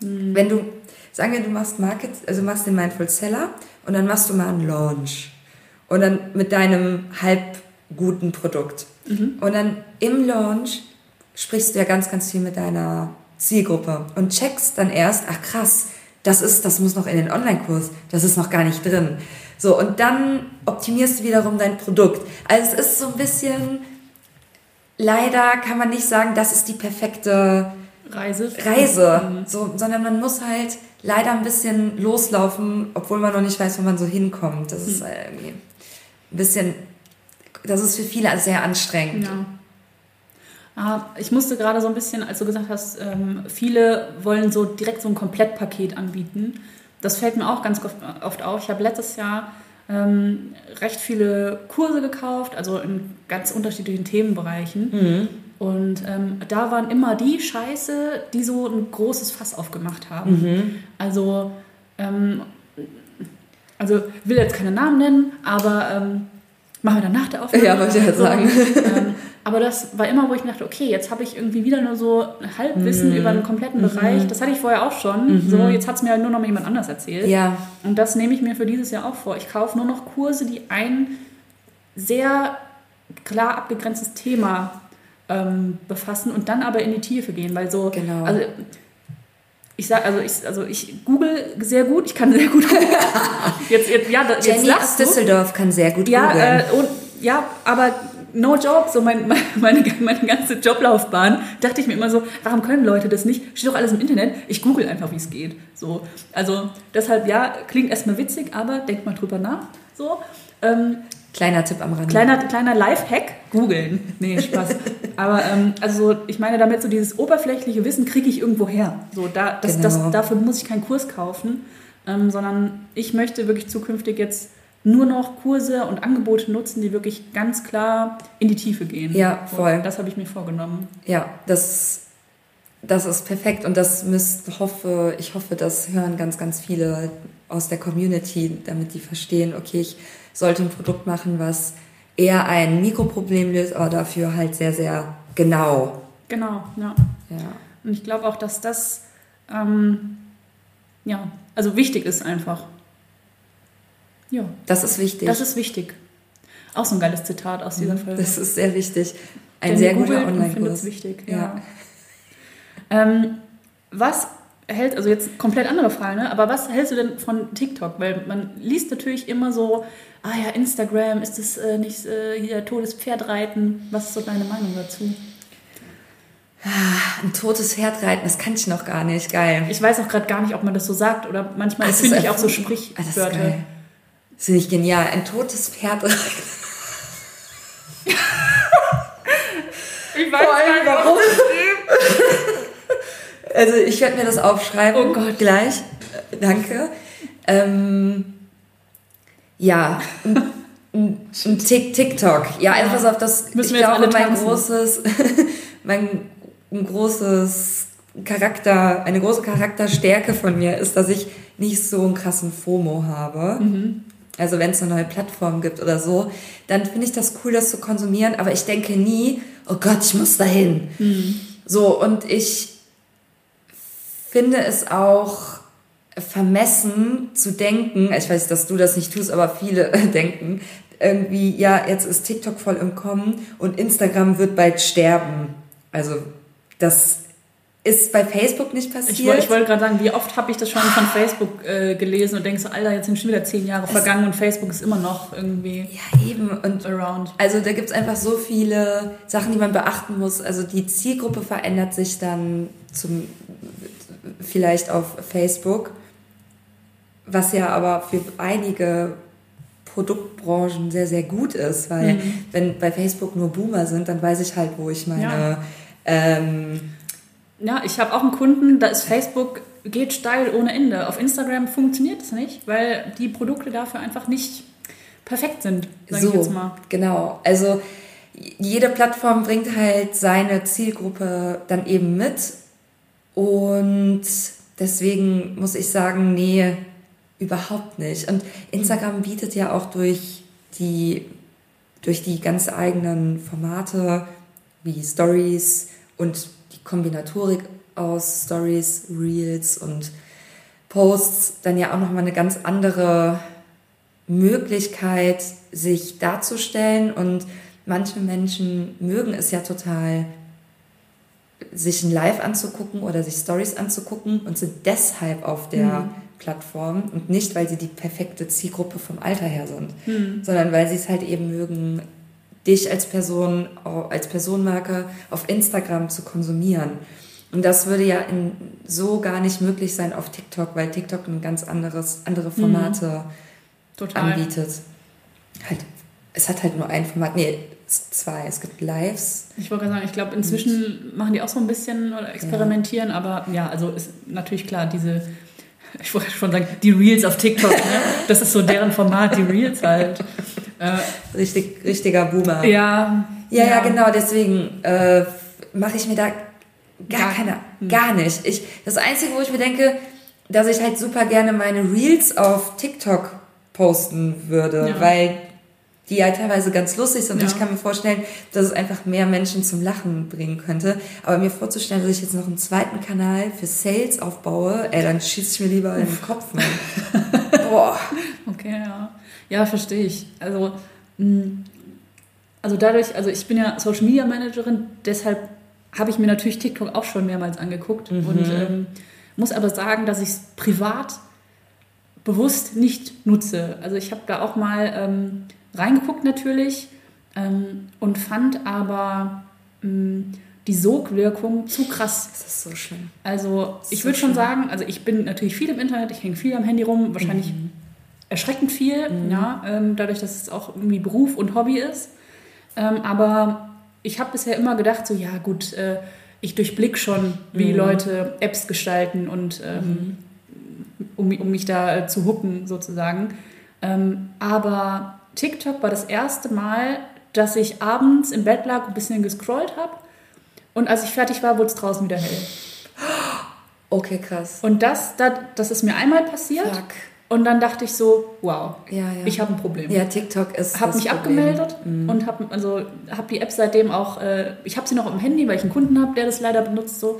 A: wenn du, sagen wir, du machst Market, also machst den Mindful Seller und dann machst du mal einen Launch. Und dann mit deinem halb guten Produkt. Und dann im Launch sprichst du ja ganz, ganz viel mit deiner Zielgruppe und checkst dann erst, ach krass, das ist, das muss noch in den Online-Kurs, das ist noch gar nicht drin. So, und dann optimierst du wiederum dein Produkt. Also es ist so ein bisschen, leider kann man nicht sagen, das ist die perfekte
B: Reise.
A: Reise, so, sondern man muss halt leider ein bisschen loslaufen, obwohl man noch nicht weiß, wo man so hinkommt. Das ist äh, irgendwie bisschen, das ist für viele sehr anstrengend.
B: Ja. Ah, Ich musste gerade so ein bisschen, als du gesagt hast, ähm, viele wollen so direkt so ein Komplettpaket anbieten. Das fällt mir auch ganz oft- auf. Ich habe letztes Jahr ähm, recht viele Kurse gekauft, also in ganz unterschiedlichen Themenbereichen. Und ähm, da waren immer die Scheiße, die so ein großes Fass aufgemacht haben. Also, ähm, also ich will jetzt keine Namen nennen, aber ähm, machen wir dann nach der Aufnahme.
A: Ja, wollte ich ja sagen.
B: Ähm, aber das war immer, wo ich dachte, okay, jetzt habe ich irgendwie wieder nur so ein Halbwissen
A: Mhm.
B: über einen kompletten Bereich. Das hatte ich vorher auch schon. So, jetzt hat es mir halt nur noch mal jemand anders erzählt.
A: Ja,
B: Und das nehme ich mir für dieses Jahr auch vor. Ich kaufe nur noch Kurse, die ein sehr klar abgegrenztes Thema ähm, befassen und dann aber in die Tiefe gehen, weil so,
A: Genau.
B: also ich sag, also ich, also ich google sehr gut, ich kann sehr gut googeln.
A: jetzt, jetzt, ja, jetzt Jenny aus Düsseldorf kann sehr gut
B: ja, googeln. Äh, und, ja, aber no job, so mein, meine, meine ganze Joblaufbahn, dachte ich mir immer so, warum können Leute das nicht? Steht doch alles im Internet, ich google einfach, wie es geht. So, also deshalb, ja, klingt erstmal witzig, aber denkt mal drüber nach. So,
A: ähm, Kleiner Tipp am Rande.
B: Kleiner, kleiner Live-Hack, googeln. Nee, Spaß. Aber ähm, also ich meine damit so dieses oberflächliche Wissen kriege ich irgendwo her. So, da, das, genau. das, dafür muss ich keinen Kurs kaufen, ähm, sondern ich möchte wirklich zukünftig jetzt nur noch Kurse und Angebote nutzen, die wirklich ganz klar in die Tiefe gehen.
A: Ja, voll.
B: Und das habe ich mir vorgenommen.
A: Ja, das, das ist perfekt und das müsst, hoffe, ich hoffe, das hören ganz, ganz viele aus der Community, damit die verstehen, okay, ich sollte ein Produkt machen, was eher ein Mikroproblem löst, aber dafür halt sehr, sehr genau.
B: Genau, ja. ja. Und ich glaube auch, dass das ähm, ja, also wichtig ist einfach.
A: Ja. Das ist wichtig.
B: Das ist wichtig. Auch so ein geiles Zitat aus dieser mhm. Folge.
A: Das ist sehr wichtig. Ein Denn sehr guter Online-Kurs.
B: wichtig, ja. ja. Ähm, was hält, also jetzt komplett andere Frage, ne? aber was hältst du denn von TikTok? Weil man liest natürlich immer so, ah ja, Instagram, ist das äh, nicht äh, hier totes Pferdreiten? Was ist so deine Meinung dazu?
A: Ah, ein totes Pferdreiten, das kann ich noch gar nicht. Geil.
B: Ich weiß auch gerade gar nicht, ob man das so sagt oder manchmal finde ich auch so Sprichwörter. Ah, das ist
A: finde ich genial. Ein totes Pferdreiten. ich weiß Vor allem, warum. Also ich werde mir das aufschreiben. Oh Gott. Gleich. Danke. Ähm, ja, ein, TikTok. Ja, ja. einfach auf das. Müssen ich glaube, mein großes, mein ein großes Charakter, eine große Charakterstärke von mir ist, dass ich nicht so einen krassen FOMO habe. Mhm. Also wenn es eine neue Plattform gibt oder so, dann finde ich das cool, das zu konsumieren, aber ich denke nie, oh Gott, ich muss dahin. Mhm. So, und ich finde es auch vermessen zu denken, ich weiß, dass du das nicht tust, aber viele denken, irgendwie, ja, jetzt ist TikTok voll im Kommen und Instagram wird bald sterben. Also das ist bei Facebook nicht passiert.
B: Ich, wollte, gerade sagen, wie oft habe ich das schon von Facebook äh, gelesen und denkst so, Alter, jetzt sind schon wieder zehn Jahre vergangen und Facebook ist immer noch irgendwie
A: ja, eben. Und around. Also da gibt es einfach so viele Sachen, die man beachten muss. Also die Zielgruppe verändert sich dann zum vielleicht auf Facebook, was ja aber für einige Produktbranchen sehr, sehr gut ist, weil mhm. wenn bei Facebook nur Boomer sind, dann weiß ich halt, wo ich meine... Ja ähm,
B: ja, ich habe auch einen Kunden, da ist Facebook geht steil ohne Ende. Auf Instagram funktioniert es nicht, weil die Produkte dafür einfach nicht perfekt sind, sage so, ich jetzt mal.
A: Genau. Also jede Plattform bringt halt seine Zielgruppe dann eben mit. Und deswegen muss ich sagen, nee, überhaupt nicht. Und Instagram bietet ja auch durch die, durch die ganz eigenen Formate wie Stories, und die Kombinatorik aus Stories, Reels und Posts dann ja auch nochmal eine ganz andere Möglichkeit, sich darzustellen. Und manche Menschen mögen es ja total, sich ein Live anzugucken oder sich Stories anzugucken und sind deshalb auf der mhm. Plattform und nicht, weil sie die perfekte Zielgruppe vom Alter her sind, mhm. sondern weil sie es halt eben mögen, dich als Person, als Personenmarke auf Instagram zu konsumieren. Und das würde ja in, so gar nicht möglich sein auf TikTok, weil TikTok ein ganz anderes, andere mhm. Formate mhm. anbietet. Halt, es hat halt nur ein Format, nee, zwei. Es gibt Lives.
B: Ich wollte gerade sagen, ich glaube, inzwischen machen die auch so ein bisschen oder experimentieren, ja. aber ja, also ist natürlich klar, diese, ich wollte schon sagen, die Reels auf TikTok, ne? das ist so deren Format, die Reels halt.
A: Äh, Richtig, richtiger Boomer.
B: Ja.
A: Ja, ja, ja genau, deswegen äh, mache ich mir da gar ja. keine, hm. gar nicht. Ich, das Einzige, wo ich mir denke, dass ich halt super gerne meine Reels auf TikTok posten würde, ja. weil die ja teilweise ganz lustig sind. Ja. Und ich kann mir vorstellen, dass es einfach mehr Menschen zum Lachen bringen könnte. Aber mir vorzustellen, dass ich jetzt noch einen zweiten Kanal für Sales aufbaue, ey, dann schieße ich mir lieber Uff. in den Kopf.
B: Boah. Okay, ja. Ja, verstehe ich. Also, mm, also dadurch, also ich bin ja Social Media Managerin, deshalb habe ich mir natürlich TikTok auch schon mehrmals angeguckt. Mhm. Und ähm, muss aber sagen, dass ich es privat bewusst nicht nutze. Also ich habe da auch mal ähm, reingeguckt natürlich ähm, und fand aber ähm, die Sogwirkung zu krass.
A: Das ist so schlimm.
B: Also ich
A: So
B: würde schon sagen, also ich bin natürlich viel im Internet, ich hänge viel am Handy rum, wahrscheinlich
A: Mhm.
B: erschreckend viel, ja, ähm, dadurch, dass es auch irgendwie Beruf und Hobby ist. Ähm, aber ich habe bisher immer gedacht, so ja gut, äh, ich durchblick schon, wie
A: Mhm.
B: Leute Apps gestalten und ähm, um, um mich da äh, zu hooken sozusagen. Ähm, aber TikTok war das erste Mal, dass ich abends im Bett lag und ein bisschen gescrollt habe. Und als ich fertig war, wurde es draußen wieder hell.
A: Okay, krass.
B: Und das, das, das ist mir einmal passiert.
A: Fuck.
B: Und dann dachte ich so, wow,
A: Ja, ja.
B: ich habe ein Problem.
A: ja, TikTok ist.
B: habe
A: das
B: mich
A: Problem.
B: abgemeldet und habe also hab die App seitdem auch, äh, ich habe sie noch auf dem Handy, weil ich einen Kunden habe, der das leider benutzt so.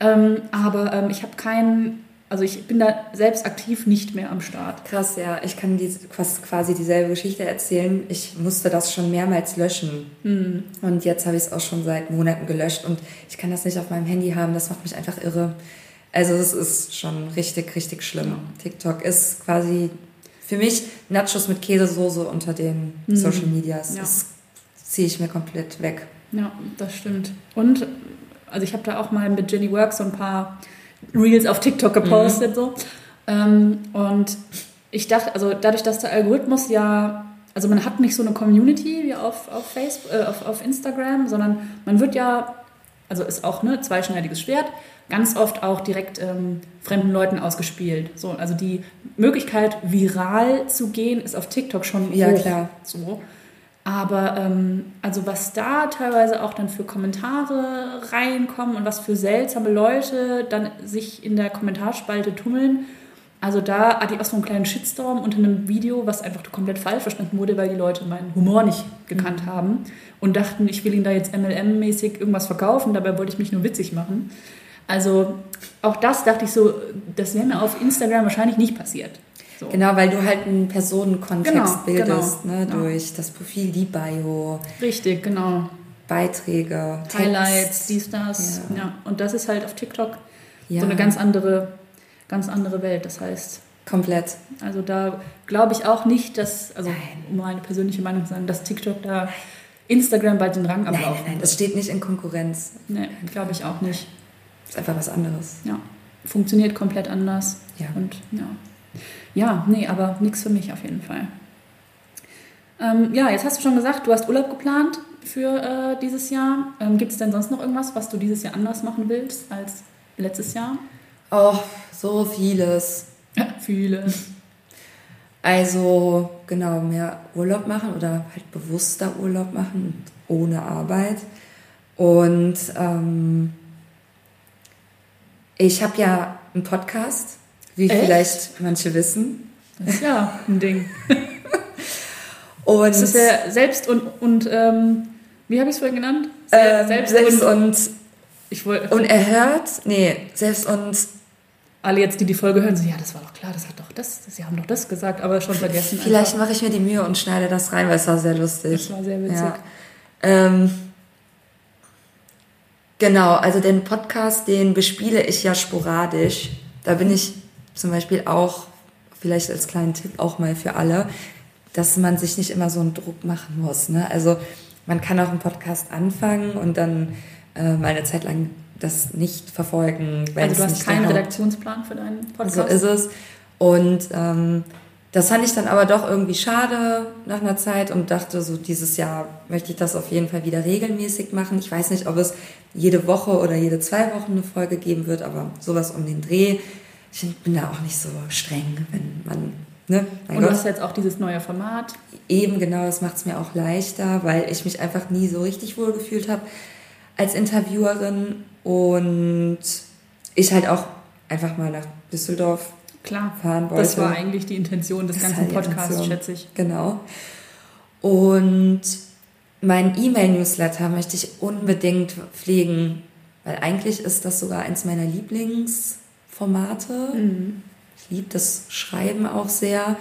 B: Ähm, aber ähm, ich habe keinen, also ich bin da selbst aktiv nicht mehr am Start.
A: Krass, ja. Ich kann die, quasi, dieselbe Geschichte erzählen. Ich musste das schon mehrmals löschen.
B: Hm.
A: Und jetzt habe ich es auch schon seit Monaten gelöscht. Und ich kann das nicht auf meinem Handy haben. Das macht mich einfach irre. Also es ist schon richtig, richtig schlimm. TikTok ist quasi für mich Nachos mit Käsesoße unter den Social Medias.
B: Ja.
A: Das ziehe ich mir komplett weg.
B: Ja, das stimmt. Und also ich habe da auch mal mit Jenny Works so ein paar Reels auf TikTok gepostet so. Ähm, und ich dachte, also dadurch, dass der Algorithmus ja, also man hat nicht so eine Community wie auf, auf Facebook, äh, auf, auf Instagram, sondern man wird ja, also ist auch ne zweischneidiges Schwert, ganz oft auch direkt ähm, fremden Leuten ausgespielt. So, also die Möglichkeit, viral zu gehen, ist auf TikTok schon
A: Ja,
B: hoch.
A: klar.
B: So. Aber ähm, also was da teilweise auch dann für Kommentare reinkommen und was für seltsame Leute dann sich in der Kommentarspalte tummeln. Also da hatte ich auch so einen kleinen Shitstorm unter einem Video, was einfach komplett falsch verstanden wurde, weil die Leute meinen Humor nicht gekannt haben und dachten, ich will ihnen da jetzt MLM-mäßig irgendwas verkaufen, dabei wollte ich mich nur witzig machen. Also auch das dachte ich so, das wäre mir auf Instagram wahrscheinlich nicht passiert. So.
A: Genau, weil du halt einen Personenkontext
B: Genau,
A: bildest,
B: genau,
A: ne,
B: genau.
A: durch das Profil, die Bio,
B: Richtig, genau.
A: Beiträge, Text.
B: Highlights, dies, das. Ja.
A: Ja.
B: Und das ist halt auf TikTok
A: Ja,
B: so eine ganz andere, ganz andere Welt. Das heißt,
A: komplett.
B: also da glaube ich auch nicht, dass, also
A: Nein.
B: um meine persönliche Meinung zu sagen, dass TikTok da Instagram bald den Rang
A: Nein,
B: ablaufen
A: nein, nein, das steht nicht in Konkurrenz.
B: Nee, glaube ich auch nicht.
A: Ist einfach was anderes.
B: Ja. Funktioniert komplett anders.
A: Ja.
B: Und ja. Ja, nee, aber nichts für mich auf jeden Fall. Ähm, ja, jetzt hast du schon gesagt, du hast Urlaub geplant für äh, dieses Jahr. Ähm, Gibt es denn sonst noch irgendwas, was du dieses Jahr anders machen willst als letztes Jahr?
A: Oh, so vieles.
B: Ja, viele.
A: Also genau, mehr Urlaub machen oder halt bewusster Urlaub machen, ohne Arbeit. Und ähm, ich habe ja einen Podcast, wie
B: Echt?
A: vielleicht manche wissen.
B: Das ist ja ein Ding.
A: Und
B: Das ist ja selbst und, und ähm, wie habe ich es vorhin genannt? Se-
A: ähm, selbst, und,
B: ich wollte
A: unerhört, nee, selbst und
B: alle jetzt, die die Folge hören, so, ja, das war doch klar, das hat doch das, sie haben doch das gesagt, aber schon vergessen.
A: vielleicht
B: einfach.
A: mache ich mir die Mühe und schneide das rein, weil es war sehr lustig.
B: Das war sehr witzig.
A: Ja. Ähm, genau, also den Podcast, den bespiele ich ja sporadisch. Da bin ich zum Beispiel auch, vielleicht als kleinen Tipp auch mal für alle, dass man sich nicht immer so einen Druck machen muss. Ne? Also man kann auch einen Podcast anfangen und dann äh, mal eine Zeit lang das nicht verfolgen. Weil
B: Also du hast keinen Redaktionsplan für deinen Podcast?
A: so ist es. Und ähm, das fand ich dann aber doch irgendwie schade nach einer Zeit und dachte so, dieses Jahr möchte ich das auf jeden Fall wieder regelmäßig machen. Ich weiß nicht, ob es jede Woche oder jede zwei Wochen eine Folge geben wird, aber sowas um den Dreh. Ich bin da auch nicht so streng, wenn man, ne? Mein
B: Und du
A: Gott.
B: hast jetzt auch dieses neue Format.
A: Eben genau, das macht es mir auch leichter, weil ich mich einfach nie so richtig wohl gefühlt habe als Interviewerin und ich halt auch einfach mal nach Düsseldorf
B: Klar,
A: fahren wollte.
B: das war eigentlich die Intention des
A: Das
B: ganzen Podcasts, schätze ich.
A: Genau. Und mein E-Mail-Newsletter möchte ich unbedingt pflegen, weil eigentlich ist das sogar eins meiner Lieblingsformate.
B: Mhm.
A: Ich liebe das Schreiben auch sehr.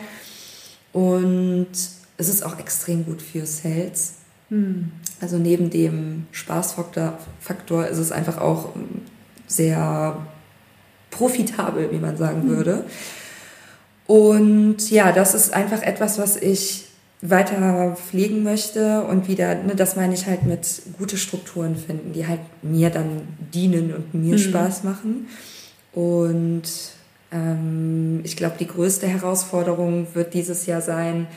A: Und es ist auch extrem gut für Sales.
B: Hm.
A: Also neben dem Spaßfaktor Faktor ist es einfach auch ähm, sehr profitabel, wie man sagen würde. Und ja, das ist einfach etwas, was ich weiter pflegen möchte und wieder, ne, das meine ich halt mit gute Strukturen finden, die halt mir dann dienen und mir mhm. Spaß machen. Und ähm, ich glaube, die größte Herausforderung wird dieses Jahr sein,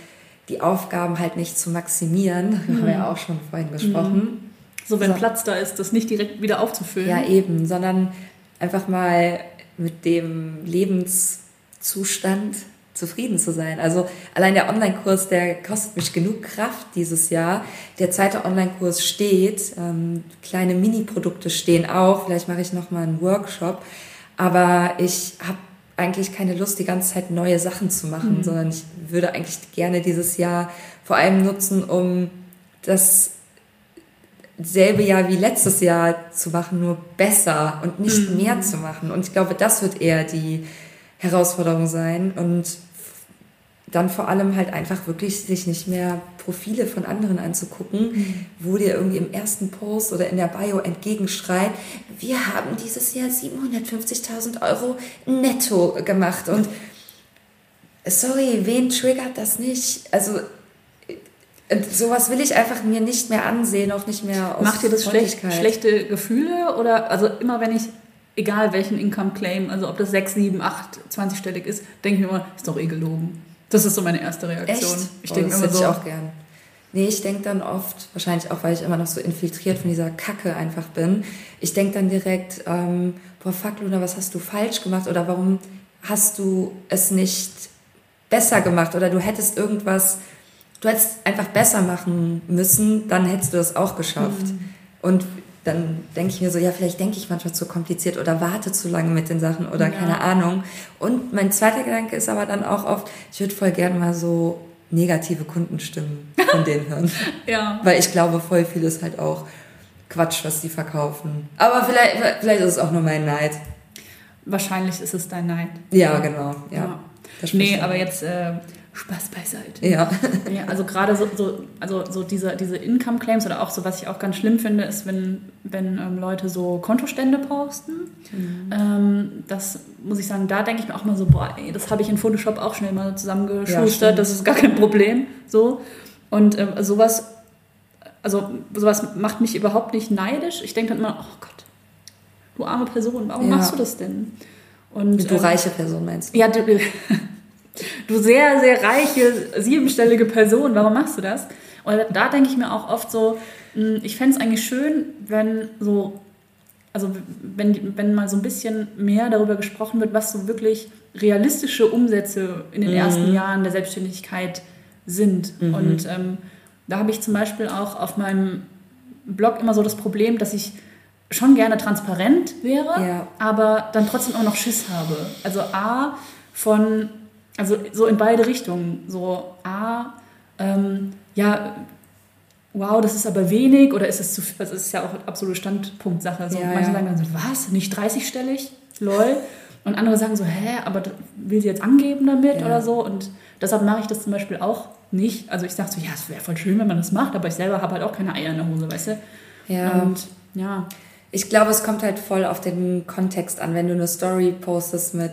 A: die Aufgaben halt nicht zu maximieren. Mhm. Haben wir ja auch schon vorhin besprochen. Mhm.
B: So, wenn so. Platz da ist, das nicht direkt wieder aufzufüllen.
A: Ja, eben, sondern einfach mal mit dem Lebenszustand zufrieden zu sein. Also allein der Online-Kurs, der kostet mich genug Kraft dieses Jahr. Der zweite Online-Kurs steht, ähm, kleine Mini-Produkte stehen auch. Vielleicht mache ich noch mal einen Workshop. Aber ich habe eigentlich keine Lust, die ganze Zeit neue Sachen zu machen, mhm. sondern ich würde eigentlich gerne dieses Jahr vor allem nutzen, um das selbe Jahr wie letztes Jahr zu machen, nur besser und nicht mhm. mehr zu machen. Und ich glaube, das wird eher die Herausforderung sein. Und dann vor allem halt einfach wirklich sich nicht mehr Profile von anderen anzugucken, mhm. wo dir irgendwie im ersten Post oder in der Bio entgegenschreit, wir haben dieses Jahr 750.000 Euro netto gemacht und sorry, wen triggert das nicht? Also sowas will ich einfach mir nicht mehr ansehen, auch nicht mehr
B: aus Macht dir das schlecht, schlechte Gefühle oder also immer wenn ich egal welchen Income Claim, also ob das 6, 7, 8, 20-stellig ist, denke ich mir immer, ist doch eh gelogen. Das ist so meine erste Reaktion.
A: Echt? Ich denke oh, immer so. Ich auch gern. Nee, ich denke dann oft, wahrscheinlich auch, weil ich immer noch so infiltriert von dieser Kacke einfach bin, ich denke dann direkt, ähm, boah, fuck Luna, was hast du falsch gemacht oder warum hast du es nicht besser gemacht oder du hättest irgendwas, du hättest einfach besser machen müssen, dann hättest du es auch geschafft. Mhm. Und dann denke ich mir so, ja, vielleicht denke ich manchmal zu kompliziert oder warte zu lange mit den Sachen oder ja. keine Ahnung. Und mein zweiter Gedanke ist aber dann auch oft, ich würde voll gerne mal so negative Kundenstimmen von denen hören. ja. Weil ich glaube, voll viel ist halt auch Quatsch, was die verkaufen. Aber vielleicht, vielleicht ist es auch nur mein Neid.
B: Wahrscheinlich ist es dein Neid.
A: Ja, genau. Ja.
B: ja. Nee, aber jetzt äh, Spaß beiseite. Ja. ja also gerade so, so, also so diese, diese Income Claims oder auch so, was ich auch ganz schlimm finde, ist, wenn, wenn ähm, Leute so Kontostände posten. Mhm. Ähm, das muss ich sagen, da denke ich mir auch mal so, boah, ey, das habe ich in Photoshop auch schnell mal zusammengeschustert, ja, das ist gar kein Problem. So. Und ähm, sowas, also sowas macht mich überhaupt nicht neidisch. Ich denke dann immer, oh Gott, du arme Person, warum ja. machst du das denn?
A: Und, du ähm, reiche Person meinst
B: du? Ja, du, du sehr, sehr reiche, siebenstellige Person, warum machst du das? Und da denke ich mir auch oft so, hm, ich fände es eigentlich schön, wenn so, also wenn, wenn mal so ein bisschen mehr darüber gesprochen wird, was so wirklich realistische Umsätze in den mhm. ersten Jahren der Selbstständigkeit sind. Mhm. Und ähm, da habe ich zum Beispiel auch auf meinem Blog immer so das Problem, dass ich schon gerne transparent wäre, ja. aber dann trotzdem auch noch Schiss habe. Also A, von also so in beide Richtungen. So, A, ähm, ja, wow, das ist aber wenig oder ist es zu viel? Das ist ja auch absolute Standpunktsache. So, ja, manche ja. sagen dann so, was, nicht 30-stellig? Lol. Und andere sagen so, hä, aber will sie jetzt angeben damit ja. oder so? Und deshalb mache ich das zum Beispiel auch nicht. Also ich sage so, ja, es wäre voll schön, wenn man das macht, aber ich selber habe halt auch keine Eier in der Hose, weißt du? Ja. Und ja.
A: Ich glaube, es kommt halt voll auf den Kontext an, wenn du eine Story postest mit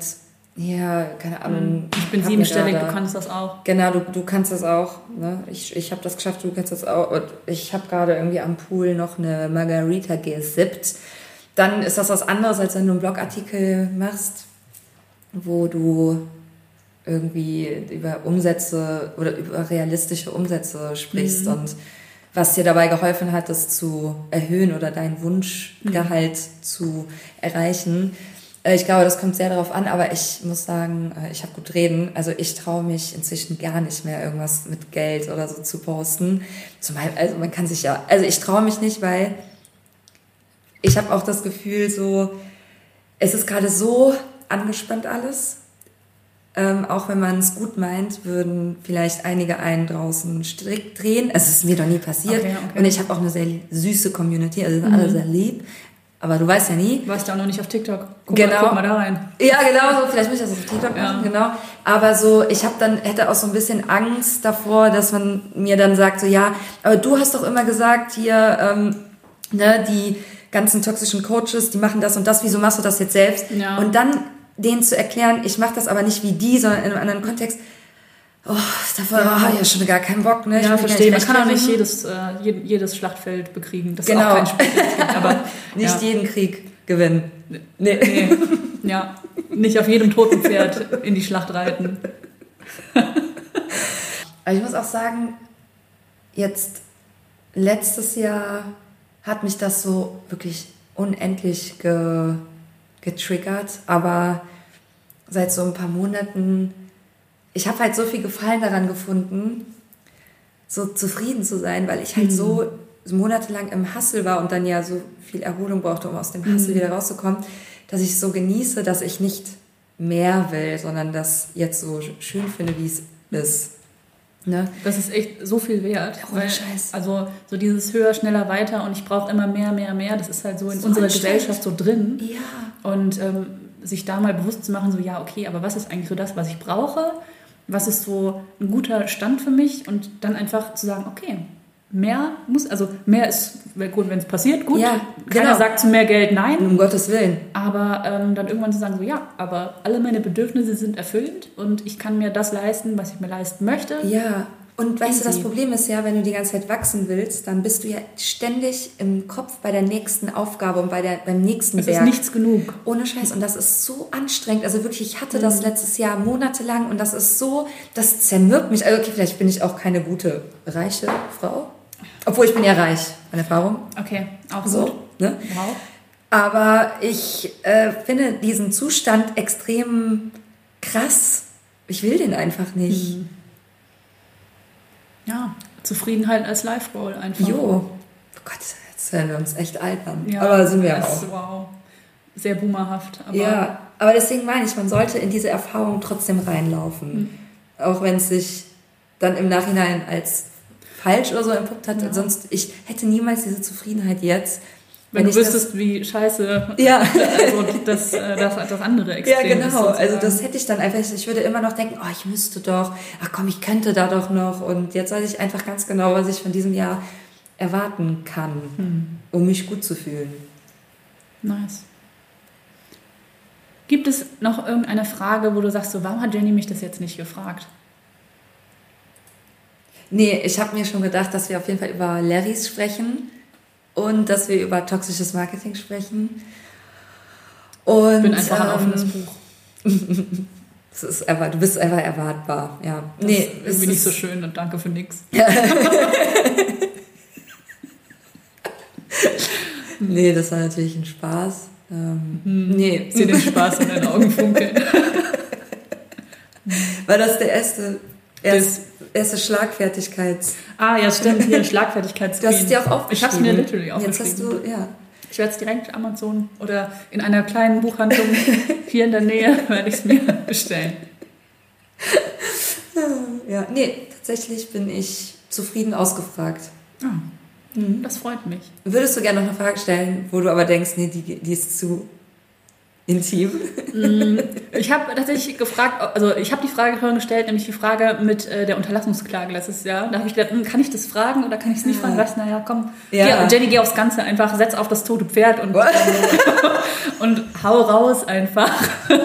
A: ja, keine Ahnung. Hm.
B: Ich bin siebenstellig, du kannst das auch.
A: Genau, du, du kannst das auch. Ne? Ich, ich habe das geschafft, du kannst das auch. Und ich habe gerade irgendwie am Pool noch eine Margarita gesippt. Dann ist das was anderes, als wenn du einen Blogartikel machst, wo du irgendwie über Umsätze oder über realistische Umsätze sprichst mhm. und was dir dabei geholfen hat, das zu erhöhen oder dein Wunschgehalt mhm. zu erreichen. Äh, ich glaube, das kommt sehr darauf an, aber ich muss sagen, äh, ich habe gut reden. Also ich traue mich inzwischen gar nicht mehr, irgendwas mit Geld oder so zu posten. Zumal, also man kann sich ja, also ich traue mich nicht, weil ich habe auch das Gefühl, so, es ist gerade so angespannt alles. Ähm, auch wenn man es gut meint, würden vielleicht einige einen draußen strikt drehen. Es ist mir doch nie passiert. Okay, okay. Und ich habe auch eine sehr süße Community, also sind mhm. alle sehr lieb. Aber du weißt ja nie.
B: Du warst ja auch noch nicht auf TikTok.
A: Guck genau. Mal, guck mal da rein. Ja, genau so. Vielleicht muss ich das auf TikTok machen, ja. genau. Aber so, ich habe dann, hätte auch so ein bisschen Angst davor, dass man mir dann sagt, so, ja, aber du hast doch immer gesagt, hier, ähm, ne, die ganzen toxischen Coaches, die machen das und das, wieso machst du das jetzt selbst? Ja. Und dann denen zu erklären, ich mache das aber nicht wie die, sondern in einem anderen Kontext. Oh, davor ja. habe ich ja schon gar keinen Bock. Ne?
B: Ja, verstehe. Man kann auch nicht jedes, äh, jedes Schlachtfeld bekriegen. Das
A: genau.
B: ist auch
A: kein Spiel, aber nicht ja. jeden Krieg gewinnen.
B: Nee. nee. Ja, nicht auf jedem toten Pferd in die Schlacht reiten.
A: Aber ich muss auch sagen, jetzt letztes Jahr hat mich das so wirklich unendlich ge, getriggert, aber seit so ein paar Monaten, ich habe halt so viel Gefallen daran gefunden, so zufrieden zu sein, weil ich halt mhm. so monatelang im Hassel war und dann ja so viel Erholung brauchte, um aus dem Hassel mhm. wieder rauszukommen, dass ich so genieße, dass ich nicht mehr will, sondern das jetzt so schön finde, wie es ist.
B: Ne? Das ist echt so viel wert.
A: Oh, weil, Scheiß.
B: Also so dieses höher, schneller, weiter und ich brauche immer mehr, mehr, mehr, das ist halt so in so unserer Gesellschaft so drin.
A: Ja.
B: Und ähm, sich da mal bewusst zu machen, so ja, okay, aber was ist eigentlich so das, was ich brauche? Was ist so ein guter Stand für mich? Und dann einfach zu sagen, okay, mehr muss, also mehr ist gut, wenn es passiert, gut. Ja, Keiner genau. sagt zu mehr Geld nein.
A: Um Gottes Willen.
B: Aber ähm, dann irgendwann zu sagen, so ja, aber alle meine Bedürfnisse sind erfüllt und ich kann mir das leisten, was ich mir leisten möchte.
A: Ja. Und weißt Easy. du, das Problem ist ja, wenn du die ganze Zeit wachsen willst, dann bist du ja ständig im Kopf bei der nächsten Aufgabe und bei der, beim nächsten
B: es Berg. Ist nichts genug.
A: Ohne Scheiß. Und das ist so anstrengend. Also wirklich, ich hatte das mhm. letztes Jahr monatelang und das ist so, das zermürbt mich. Also okay, vielleicht bin ich auch keine gute, reiche Frau. Obwohl ich bin ja reich an Erfahrung.
B: Okay, auch
A: so.
B: Gut.
A: Ne? Wow. Aber ich äh, finde diesen Zustand extrem krass. Ich will den einfach nicht. Hm.
B: Ja, Zufriedenheit als Life-Roll einfach.
A: Jo. Oh Gott, jetzt werden wir uns echt alt an. Ja, aber sind wir ja auch.
B: Wow. Sehr boomerhaft.
A: Aber ja, aber deswegen meine ich, man sollte in diese Erfahrung trotzdem reinlaufen. Hm. Auch wenn es sich dann im Nachhinein als falsch oder so entpuppt hat. Ja. Sonst, ich hätte niemals diese Zufriedenheit jetzt.
B: Wenn, wenn du wüsstest, das, wie scheiße
A: ja.
B: also das, äh, das, das andere Extrem
A: Ja, genau. Ist, also das hätte ich dann einfach, ich würde immer noch denken, oh, ich müsste doch, ach komm, ich könnte da doch noch. Und jetzt weiß ich einfach ganz genau, was ich von diesem Jahr erwarten kann, hm. um mich gut zu fühlen.
B: Nice. Gibt es noch irgendeine Frage, wo du sagst, so, warum hat Jenny mich das jetzt nicht gefragt?
A: Nee, ich habe mir schon gedacht, dass wir auf jeden Fall über Larrys sprechen und dass wir über toxisches Marketing sprechen. Und,
B: ich bin einfach ein offenes ähm, Buch.
A: es ist einfach, du bist einfach erwartbar, ja.
B: Das nee, ist irgendwie nicht so schön und danke für nix.
A: nee, das war natürlich ein Spaß. Ähm,
B: hm, nee. Ich sehe den Spaß in deinen Augen funkeln.
A: War das der erste Erst, erste Schlagfertigkeits.
B: Ah, ja, stimmt, hier Schlagfertigkeits.
A: Du hast es dir auch aufgeschrieben.
B: Ich habe es mir literally aufgeschrieben.
A: Jetzt hast du, ja.
B: Ich werde es direkt Amazon oder in einer kleinen Buchhandlung hier in der Nähe werde ich es mir bestellen.
A: Ja, nee, tatsächlich bin ich zufrieden ausgefragt.
B: Ah, mhm. Das freut mich.
A: Würdest du gerne noch eine Frage stellen, wo du aber denkst, nee, die, die ist zu intim?
B: Mm, ich habe tatsächlich gefragt, also ich habe die Frage vorhin gestellt, nämlich die Frage mit äh, der Unterlassungsklage letztes Jahr. Da habe ich gedacht, hm, kann ich das fragen oder kann ich es nicht ja. fragen? Was? Naja, komm, ja. Geh, Jenny, geh aufs Ganze einfach, setz auf das tote Pferd und, und hau raus einfach.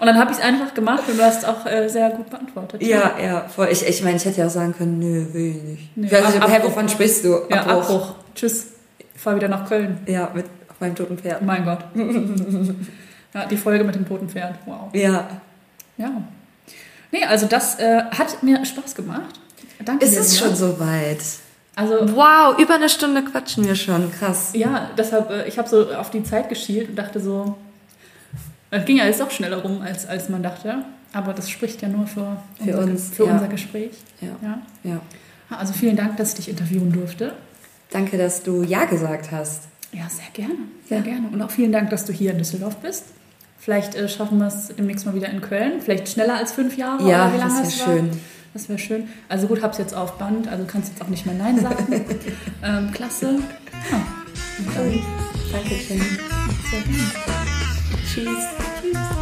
B: Und dann habe ich es einfach gemacht und du hast auch äh, sehr gut beantwortet.
A: Ja, ja, ja voll. Ich, ich meine, ich hätte ja auch sagen können, nö, will ich nicht. Nee, also, Ab, hey, wovon sprichst du?
B: Ja, Abbruch. Abbruch. Tschüss. Ich fahre wieder nach Köln.
A: Ja, mit auf meinem toten Pferd.
B: Mein Gott. Ja, die Folge mit dem toten Pferd. Wow.
A: Ja.
B: Ja. Nee, also das äh, hat mir Spaß gemacht.
A: Danke Ist dir, es schon soweit? Also, wow, über eine Stunde quatschen wir schon. Krass.
B: Ja, deshalb, äh, ich habe so auf die Zeit geschielt und dachte so, es ging ja jetzt doch schneller rum, als, als man dachte. Aber das spricht ja nur für,
A: für
B: unser,
A: uns,
B: für
A: ja.
B: unser Gespräch.
A: Ja. ja. ja.
B: Also vielen Dank, dass ich dich interviewen durfte.
A: Danke, dass du Ja gesagt hast.
B: Ja, sehr gerne. Sehr ja. gerne. Und auch vielen Dank, dass du hier in Düsseldorf bist. Vielleicht äh, schaffen wir es demnächst mal wieder in Köln. Vielleicht schneller als fünf Jahre.
A: Ja, das wäre schön.
B: Das wäre schön. Also gut, hab's jetzt auf Band, also kannst jetzt auch nicht mehr Nein sagen. ähm, klasse. Ja.
A: Dann, Danke, Jenny. Sehr gerne. Tschüss. Tschüss.